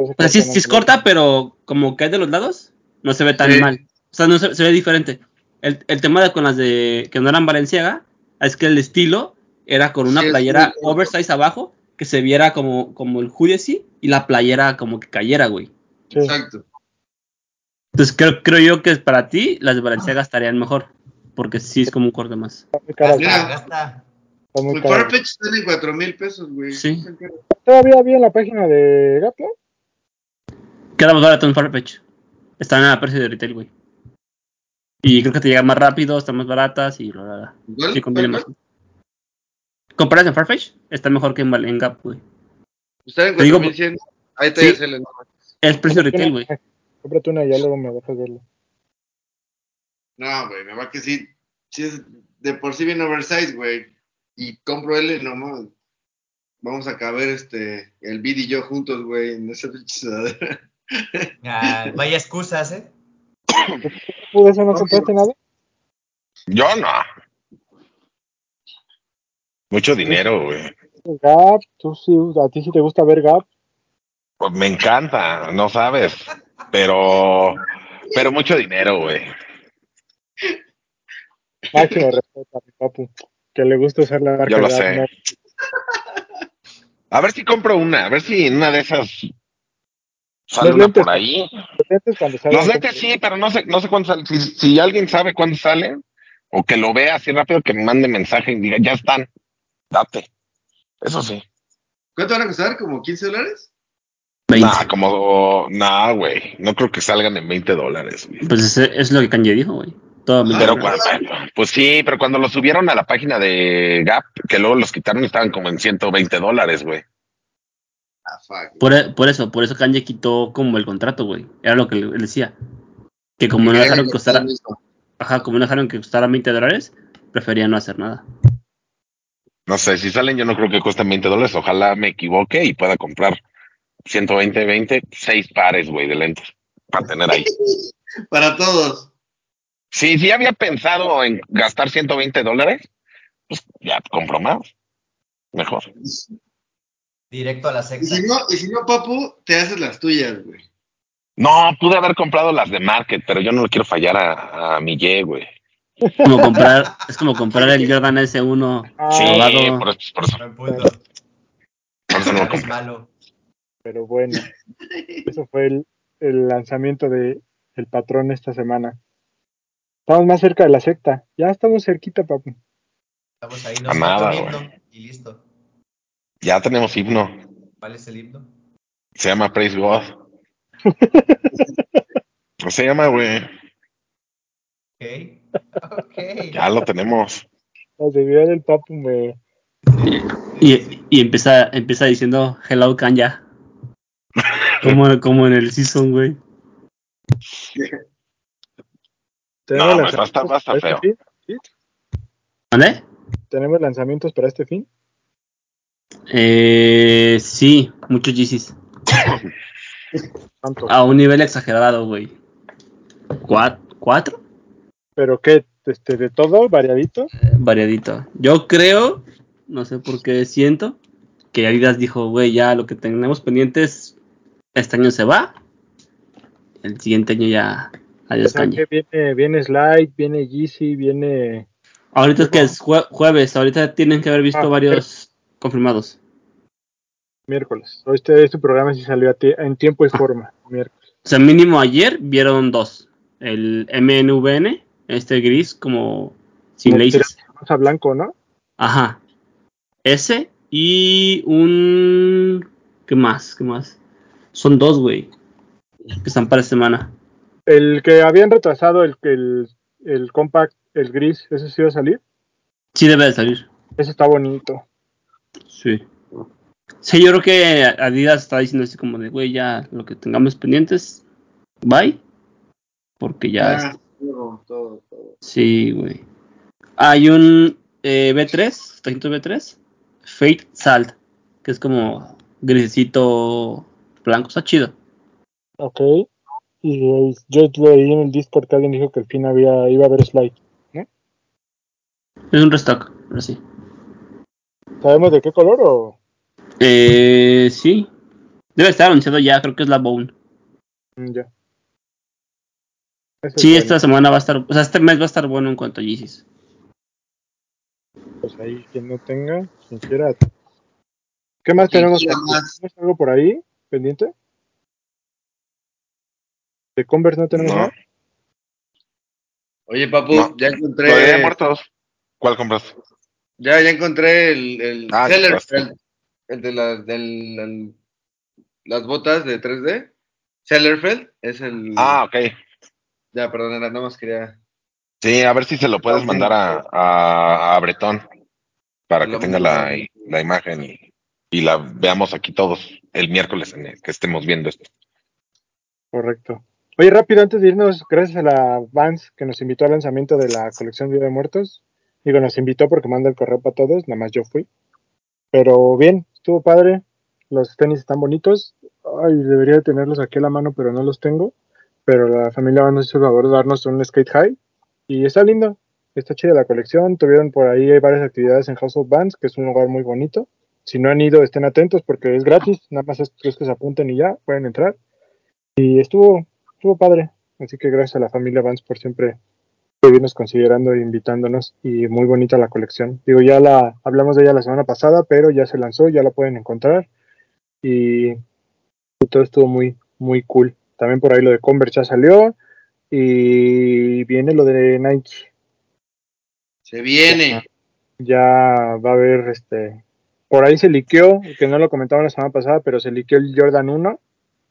O sea, sí, sí es corta, pero como cae de los lados, no se ve tan Sí. mal. O sea, no se, se ve diferente. El, el tema de con las de que no eran Valenciaga es que el estilo era con una Sí, playera oversize abajo que se viera como, como el hoodie así y la playera como que cayera, güey. Sí. Exacto. Entonces creo, creo yo que para ti las de Valenciaga estarían mejor. Porque sí es como un corte más. Está muy está. Farfetch están en cuatro mil pesos, güey. Sí. Todavía había en la página de Gap, ¿no? Queda más barato en Farfetch. Están a precio de retail, güey. Y creo que te llegan más rápido, están más baratas y bla, bla, bla. ¿Igual? Sí, conviene más. ¿Comparas en Farfetch? Está mejor que en, Gap, güey. Están en Te digo, 4100. Ahí te Sí. el Es precio retail, güey. Cómprate una y ya luego me dejas verlo. No, güey, me va que sí. Sí es de por sí bien oversize, güey. Y compro L, no mames. Vamos a caber este, el Bid y yo juntos, güey, en esa pinche sudadera. Ah, vaya excusas, ¿eh? ¿Tú de eso no compraste nada? Yo no. Mucho dinero, güey. Gap, tú sí, a ti sí te gusta ver Gap. Pues me encanta, no sabes. Pero, pero mucho dinero, güey. Máximo respeto a mi papu, que le gusta usar la marca Yo lo sé. A ver si compro una, a ver si en una de esas sale Los una lentes. por ahí. Los lentes Los lentes sí, pero no sé, no sé cuándo salen. Si, si alguien sabe cuándo salen, o que lo vea así rápido, que me mande mensaje y diga, ya están, date. Eso sí. ¿Cuánto van a costar? ¿Como 15 dólares? 20. Nah, como, nah, güey. No creo que salgan en 20 dólares, güey. Pues ese- es lo que Kanye dijo, güey. Todo Pero cuando, pues sí, pero cuando lo subieron a la página de Gap, que luego los quitaron, estaban como en 120 dólares, güey. Ah. Por, por eso, por eso Kanye quitó como el contrato, güey. Era lo que él él decía. Que como no dejaron que costara, ajá, como no dejaron que costara 20 dólares, prefería no hacer nada. No sé, si salen yo no creo que cuesten 20 dólares. Ojalá me equivoque y pueda comprar 120, 20, seis pares, güey, de lentes para tener ahí. Para todos. Sí, sí había pensado en gastar 120 dólares, pues ya compro más. Mejor. Directo a la Y sexta. si no, y si no, papu, te haces las tuyas, güey. No, pude haber comprado las de Market, pero yo no le quiero fallar a, a mi Y, güey. Como comprar, es como comprar el Jordan S1 Ah, Sí, robado. por eso, por eso, por eso no lo compré. malo. Pero bueno, eso fue el, el lanzamiento de El Patrón esta semana. Estamos más cerca de la secta. Ya estamos cerquita, papu. Estamos ahí, A nos güey. himno y listo. Ya tenemos himno. ¿Cuál es el himno? Se llama Praise God. No se llama, güey. Ok. Ok. Ya lo tenemos. La seguridad del papu me... Y, y empieza, empieza diciendo Hello Kanye. Como, como en el season, güey. ¿Tenemos No, va a estar- lanzamientos va a estar este fin? ¿Vale? ¿Tenemos lanzamientos para este fin? Eh, sí, muchos GCs. A un nivel exagerado, güey. ¿Cuat- ¿Cuatro? ¿Pero qué? Este, ¿De todo? ¿Variadito? Eh, variadito. Yo creo, no sé por qué siento, que Adidas dijo, güey, ya lo que tenemos pendientes este año se va. El siguiente año ya adiós que viene, viene Slide, viene Yeezy, viene... Ahorita es que es jue- jueves, ahorita tienen que haber visto Ah, varios confirmados. miércoles. Hoy este, este programa sí salió a ti- en tiempo y forma, miércoles. O sea, mínimo ayer vieron dos. El MNVN, este gris como sin laces. Rosa blanco, ¿no? Ajá. Ese y un... ¿Qué más? ¿Qué más? Son dos, güey. Que están para semana. El que habían retrasado, el que el, el compact, el gris, ese sí va a salir. Sí debe de salir. Ese está bonito. Sí. Sí, yo creo que Adidas está diciendo así como de, güey, ya lo que tengamos pendientes, bye. Porque ya... Ah, todo, todo, todo. Sí, güey. Hay un eh, B3, 300 B3, Fate Salt, que es como grisecito blanco, está chido. Ok. Y eh, yo leí en el Discord que alguien dijo que al fin había, iba a haber Slide. Es un restock, pero sí. ¿Sabemos de qué color o...? Eh, sí. Debe estar anunciado ya, creo que es la Bone. Mm, Ya. Sí, es esta semana va a estar, o sea, este mes va a estar bueno en cuanto a Yeezys. Pues ahí, quien no tenga, quien quiera. ¿Qué tenemos? más. ¿Tenemos algo por ahí pendiente? ¿De Converse no tenemos No. nada? Oye, papu, No. ya encontré. muertos. ¿Cuál compras? Ya, ya encontré el, el Ah, Sellerfeld, el de las, del, el- las botas de 3D. Sellerfeld es el. Ah, ok. Ya, perdón, era- nada más quería. Sí, a ver si se lo puedes mandar a, a, a Bretón para que lo tenga la, la imagen y, y la veamos aquí todos el miércoles en el que estemos viendo esto. Correcto. Oye, rápido, antes de irnos, gracias a la Vans que nos invitó al lanzamiento de la colección Día de Muertos. Digo, nos invitó porque manda el correo para todos, nada más yo fui. Pero bien, estuvo padre. Los tenis están bonitos. Ay, debería de tenerlos aquí a la mano, pero no los tengo. Pero la familia Vans nos hizo el favor de darnos un skate high. Y está lindo, está chida la colección. Tuvieron por ahí varias actividades en House of Bands, que es un lugar muy bonito. Si no han ido, estén atentos porque es gratis. Nada más es que se apunten y ya, pueden entrar. Y estuvo, estuvo padre. Así que gracias a la familia Vance por siempre seguirnos considerando e invitándonos. Y muy bonita la colección. Digo, ya la hablamos de ella la semana pasada, pero ya se lanzó, ya la pueden encontrar. Y, y todo estuvo muy, muy cool. También por ahí lo de Converse ya salió. Y viene lo de Nike. Se viene. Ya va a haber este. Por ahí se liqueó, que no lo comentaba la semana pasada, pero se liqueó el Jordan 1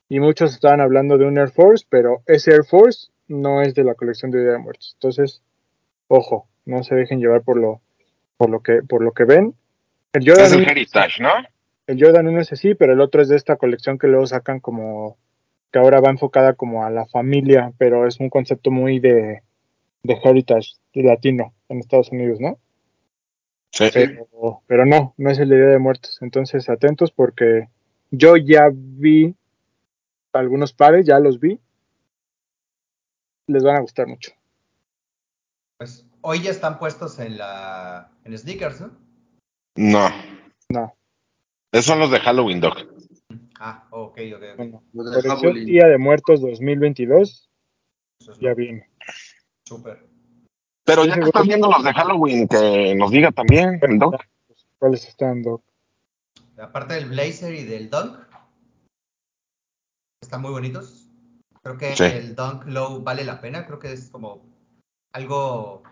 y muchos estaban hablando de un Air Force, pero ese Air Force no es de la colección de Día de Muertos. Entonces, ojo, no se dejen llevar por lo, por lo que, por lo que ven. El Es Jordan, el 1, Heritage, ¿no? el Jordan 1 es así, pero el otro es de esta colección que luego sacan como que ahora va enfocada como a la familia, pero es un concepto muy de, de heritage de latino en Estados Unidos, ¿no? Sí. pero, pero no, no es el de Día de Muertos. Entonces, atentos porque yo ya vi algunos pares, ya los vi. Les van a gustar mucho. Pues hoy ya están puestos en la en sneakers, ¿no? No. No, Esos son los de Halloween, Doc. Ah, ok, ok, ok. no, no. Los de. Día de Muertos 2022 Eso es ya viene. Súper. Pero ya que estás viendo los de Halloween, que nos diga también el Doc. ¿Cuáles están, Doc? Aparte del blazer y del dunk, están muy bonitos. Creo que Sí. el dunk low vale la pena. Creo que es como algo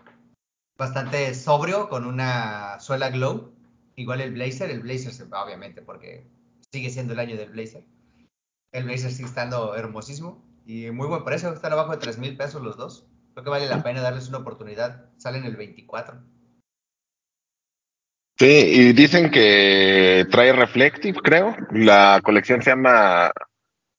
bastante sobrio con una suela glow. Igual el blazer, el blazer se va obviamente porque sigue siendo el año del blazer. El blazer sigue estando hermosísimo y muy buen precio. Están abajo de 3 mil pesos los dos. Creo que vale la pena darles una oportunidad. Salen el 24. Sí, y dicen que trae Reflective, creo. La colección se llama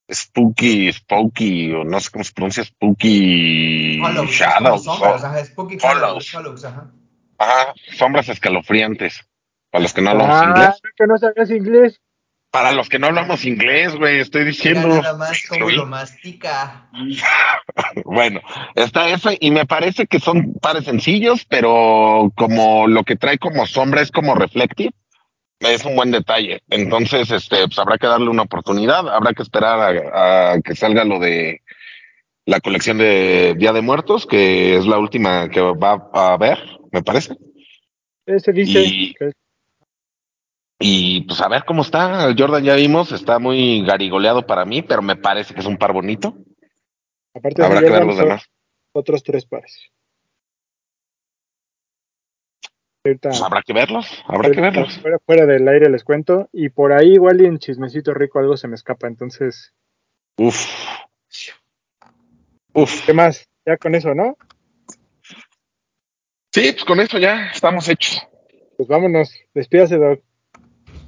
Spooky, Spooky, o no sé cómo se pronuncia, Spooky Hollows, Shadows. sombras, o- ajá, Spooky Hollows. Hollows, Hollows, ajá. ajá, sombras escalofriantes. Para los que no hablamos Ah, inglés. que no sabes inglés. Para los que no hablamos inglés, güey, estoy Mira diciendo. nada más cómo Oí. lo mastica. Bueno, está eso y me parece que son pares sencillos, pero como lo que trae como sombra es como reflective, es un buen detalle. Entonces, este, pues habrá que darle una oportunidad, habrá que esperar a, a que salga lo de la colección de Día de Muertos, que es la última que va a haber, me parece. Ese dice Y- que Y pues a ver cómo está. El Jordan ya vimos, está muy garigoleado para mí, pero me parece que es un par bonito. aparte de Habrá que ver los demás. otros tres pares. Ahorita- Pues habrá que verlos, habrá que verlos. Fuera, fuera del aire les cuento. Y por ahí igual y en chismecito rico algo se me escapa. Entonces, Uf. Uf. ¿qué más? Ya con eso, ¿no? Sí, pues con eso ya estamos hechos. Pues vámonos. Despídase, Doc.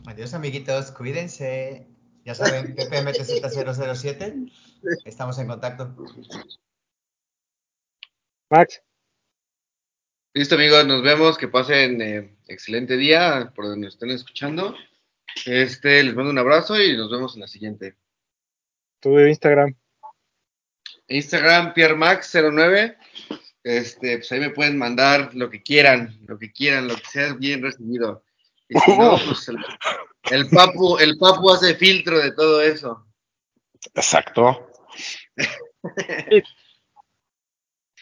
Adiós, amiguitos, cuídense. Ya saben, PPMTZ007. Estamos en contacto. Max, Listo, amigos, nos vemos. Que pasen eh, excelente día por donde nos estén escuchando. Este, les mando un abrazo y nos vemos en la siguiente. tu Instagram. Instagram, PierreMax09. Este, pues ahí me pueden mandar lo que quieran, lo que quieran, lo que sea bien recibido. Y si no, pues el, el papu, el papu hace filtro de todo eso. Exacto.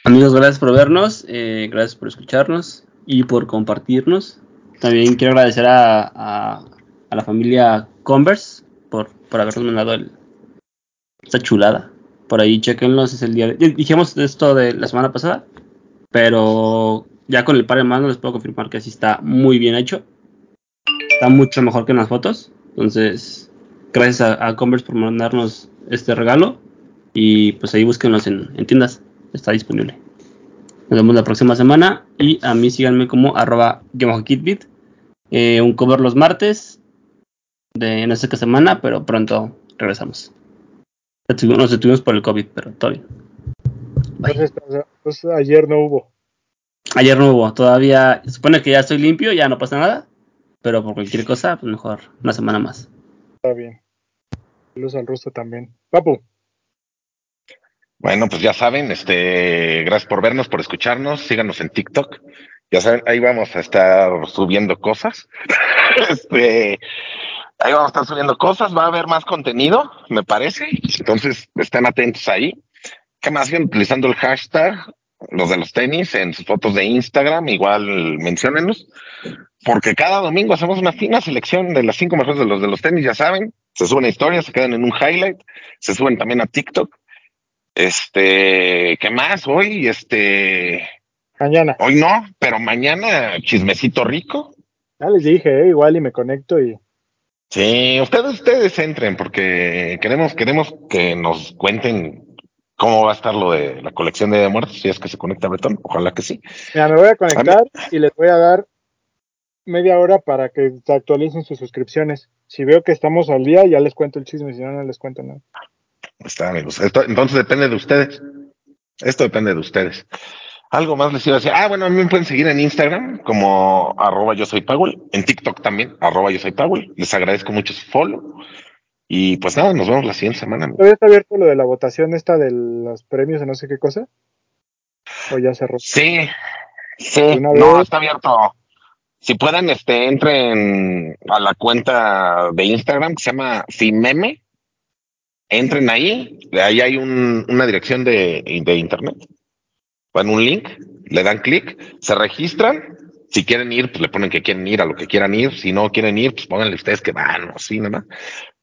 Amigos, gracias por vernos, eh, gracias por escucharnos y por compartirnos. También quiero agradecer a, a, la familia Converse por, por habernos mandado el, esta chulada. Por ahí chequenlos, es el día de- Dijimos esto de la semana pasada, pero ya con el par en mano les puedo confirmar que sí está muy bien hecho. Está mucho mejor que en las fotos. Entonces, gracias a, a Converse por mandarnos este regalo. Y pues ahí búsquenlos en, en tiendas. Está disponible. Nos vemos la próxima semana. Y a mí síganme como arroba kitbit. Eh, un cover los martes. De no sé qué semana, pero pronto regresamos. Nos detuvimos por el COVID, pero todo bien. Entonces, pues, ayer no hubo. Ayer no hubo, todavía se supone que ya estoy limpio, ya no pasa nada, pero por cualquier cosa, pues mejor una semana más. Está bien. Luz al ruso también. Papu, Bueno, pues ya saben, este, gracias por vernos, por escucharnos, síganos en TikTok. Ya saben, ahí vamos a estar subiendo cosas. este, ahí vamos a estar subiendo cosas, va a haber más contenido, me parece. Entonces, estén atentos ahí. ¿Qué más? Siguen utilizando el hashtag, los de los tenis, en sus fotos de Instagram, igual menciónenlos. Porque cada domingo hacemos una fina selección de las cinco mejores de los de los tenis, ya saben. Se suben a historias, se quedan en un highlight, se suben también a TikTok. Este, ¿qué más? Hoy, este, mañana. hoy no, pero mañana chismecito rico. Ya les dije, eh, igual y me conecto y Sí, ustedes, ustedes entren porque queremos, queremos que nos cuenten cómo va a estar lo de la colección de muertos, si es que se conecta Bretón, ojalá que sí. Mira, me voy a conectar y les voy a dar media hora para que se actualicen sus suscripciones. Si veo que estamos al día, ya les cuento el chisme, si no, no les cuento nada. Está, amigos. Esto, entonces depende de ustedes. Esto depende de ustedes. Algo más les iba a decir. Ah, bueno, a mí me pueden seguir en Instagram como arroba yo soy Powell, en TikTok también, arroba yo soy Powell. Les agradezco mucho su follow. Y pues nada, nos vemos la siguiente semana. amigos. ¿Todavía está abierto lo de la votación esta de los premios o no sé qué cosa? ¿O ya cerró? Sí, sí, no, está abierto. Si pueden, este, entren a la cuenta de Instagram que se llama Fimeme. Entren ahí, ahí hay un- una dirección de, de internet. Van un link, le dan clic, se registran. Si quieren ir, pues le ponen que quieren ir a lo que quieran ir. Si no quieren ir, pues pónganle ustedes que van o así, nada más.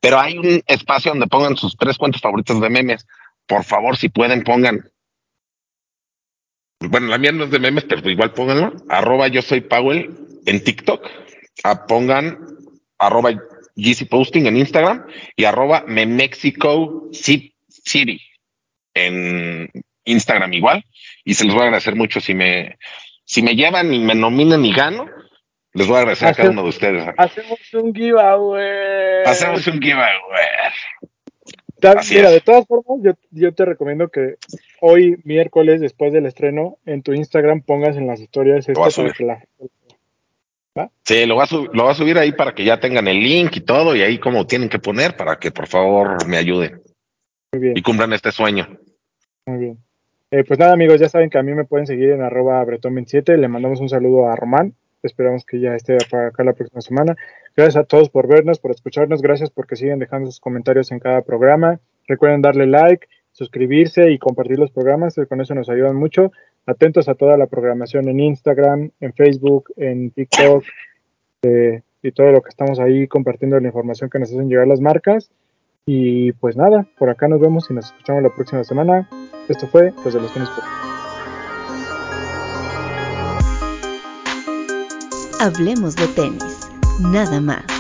Pero hay un espacio donde pongan sus tres cuentas favoritas de memes. Por favor, si pueden, pongan. Bueno, la mía no es de memes, pero igual pónganlo. Arroba yo soy Powell en TikTok. Ah, pongan arroba GC Posting en Instagram y arroba Memexico Ci- City en Instagram igual. Y se los voy a agradecer mucho si me, si me llevan y me nominan y gano. Les voy a agradecer a cada uno de ustedes. Hacemos un giveaway. Hacemos un giveaway. Así mira, es. de todas formas, yo, yo te recomiendo que hoy, miércoles, después del estreno, en tu Instagram pongas en las historias esto para que la Sí, lo voy, a sub- lo voy a subir ahí para que ya tengan el link y todo, y ahí como tienen que poner para que por favor me ayuden Muy bien, y cumplan este sueño. muy bien. Eh, pues nada, amigos, ya saben que a mí me pueden seguir en arroba bretón27. Le mandamos un saludo a Román. Esperamos que ya esté para acá la próxima semana. Gracias a todos por vernos, por escucharnos. Gracias porque siguen dejando sus comentarios en cada programa. Recuerden darle like, suscribirse y compartir los programas. Con eso nos ayudan mucho. Atentos a toda la programación en Instagram, en Facebook, en TikTok eh, y todo lo que estamos ahí compartiendo la información que nos hacen llegar las marcas. Y pues nada, por acá nos vemos y nos escuchamos la próxima semana. Esto fue Los de los Tenis. Hablemos de tenis, nada más.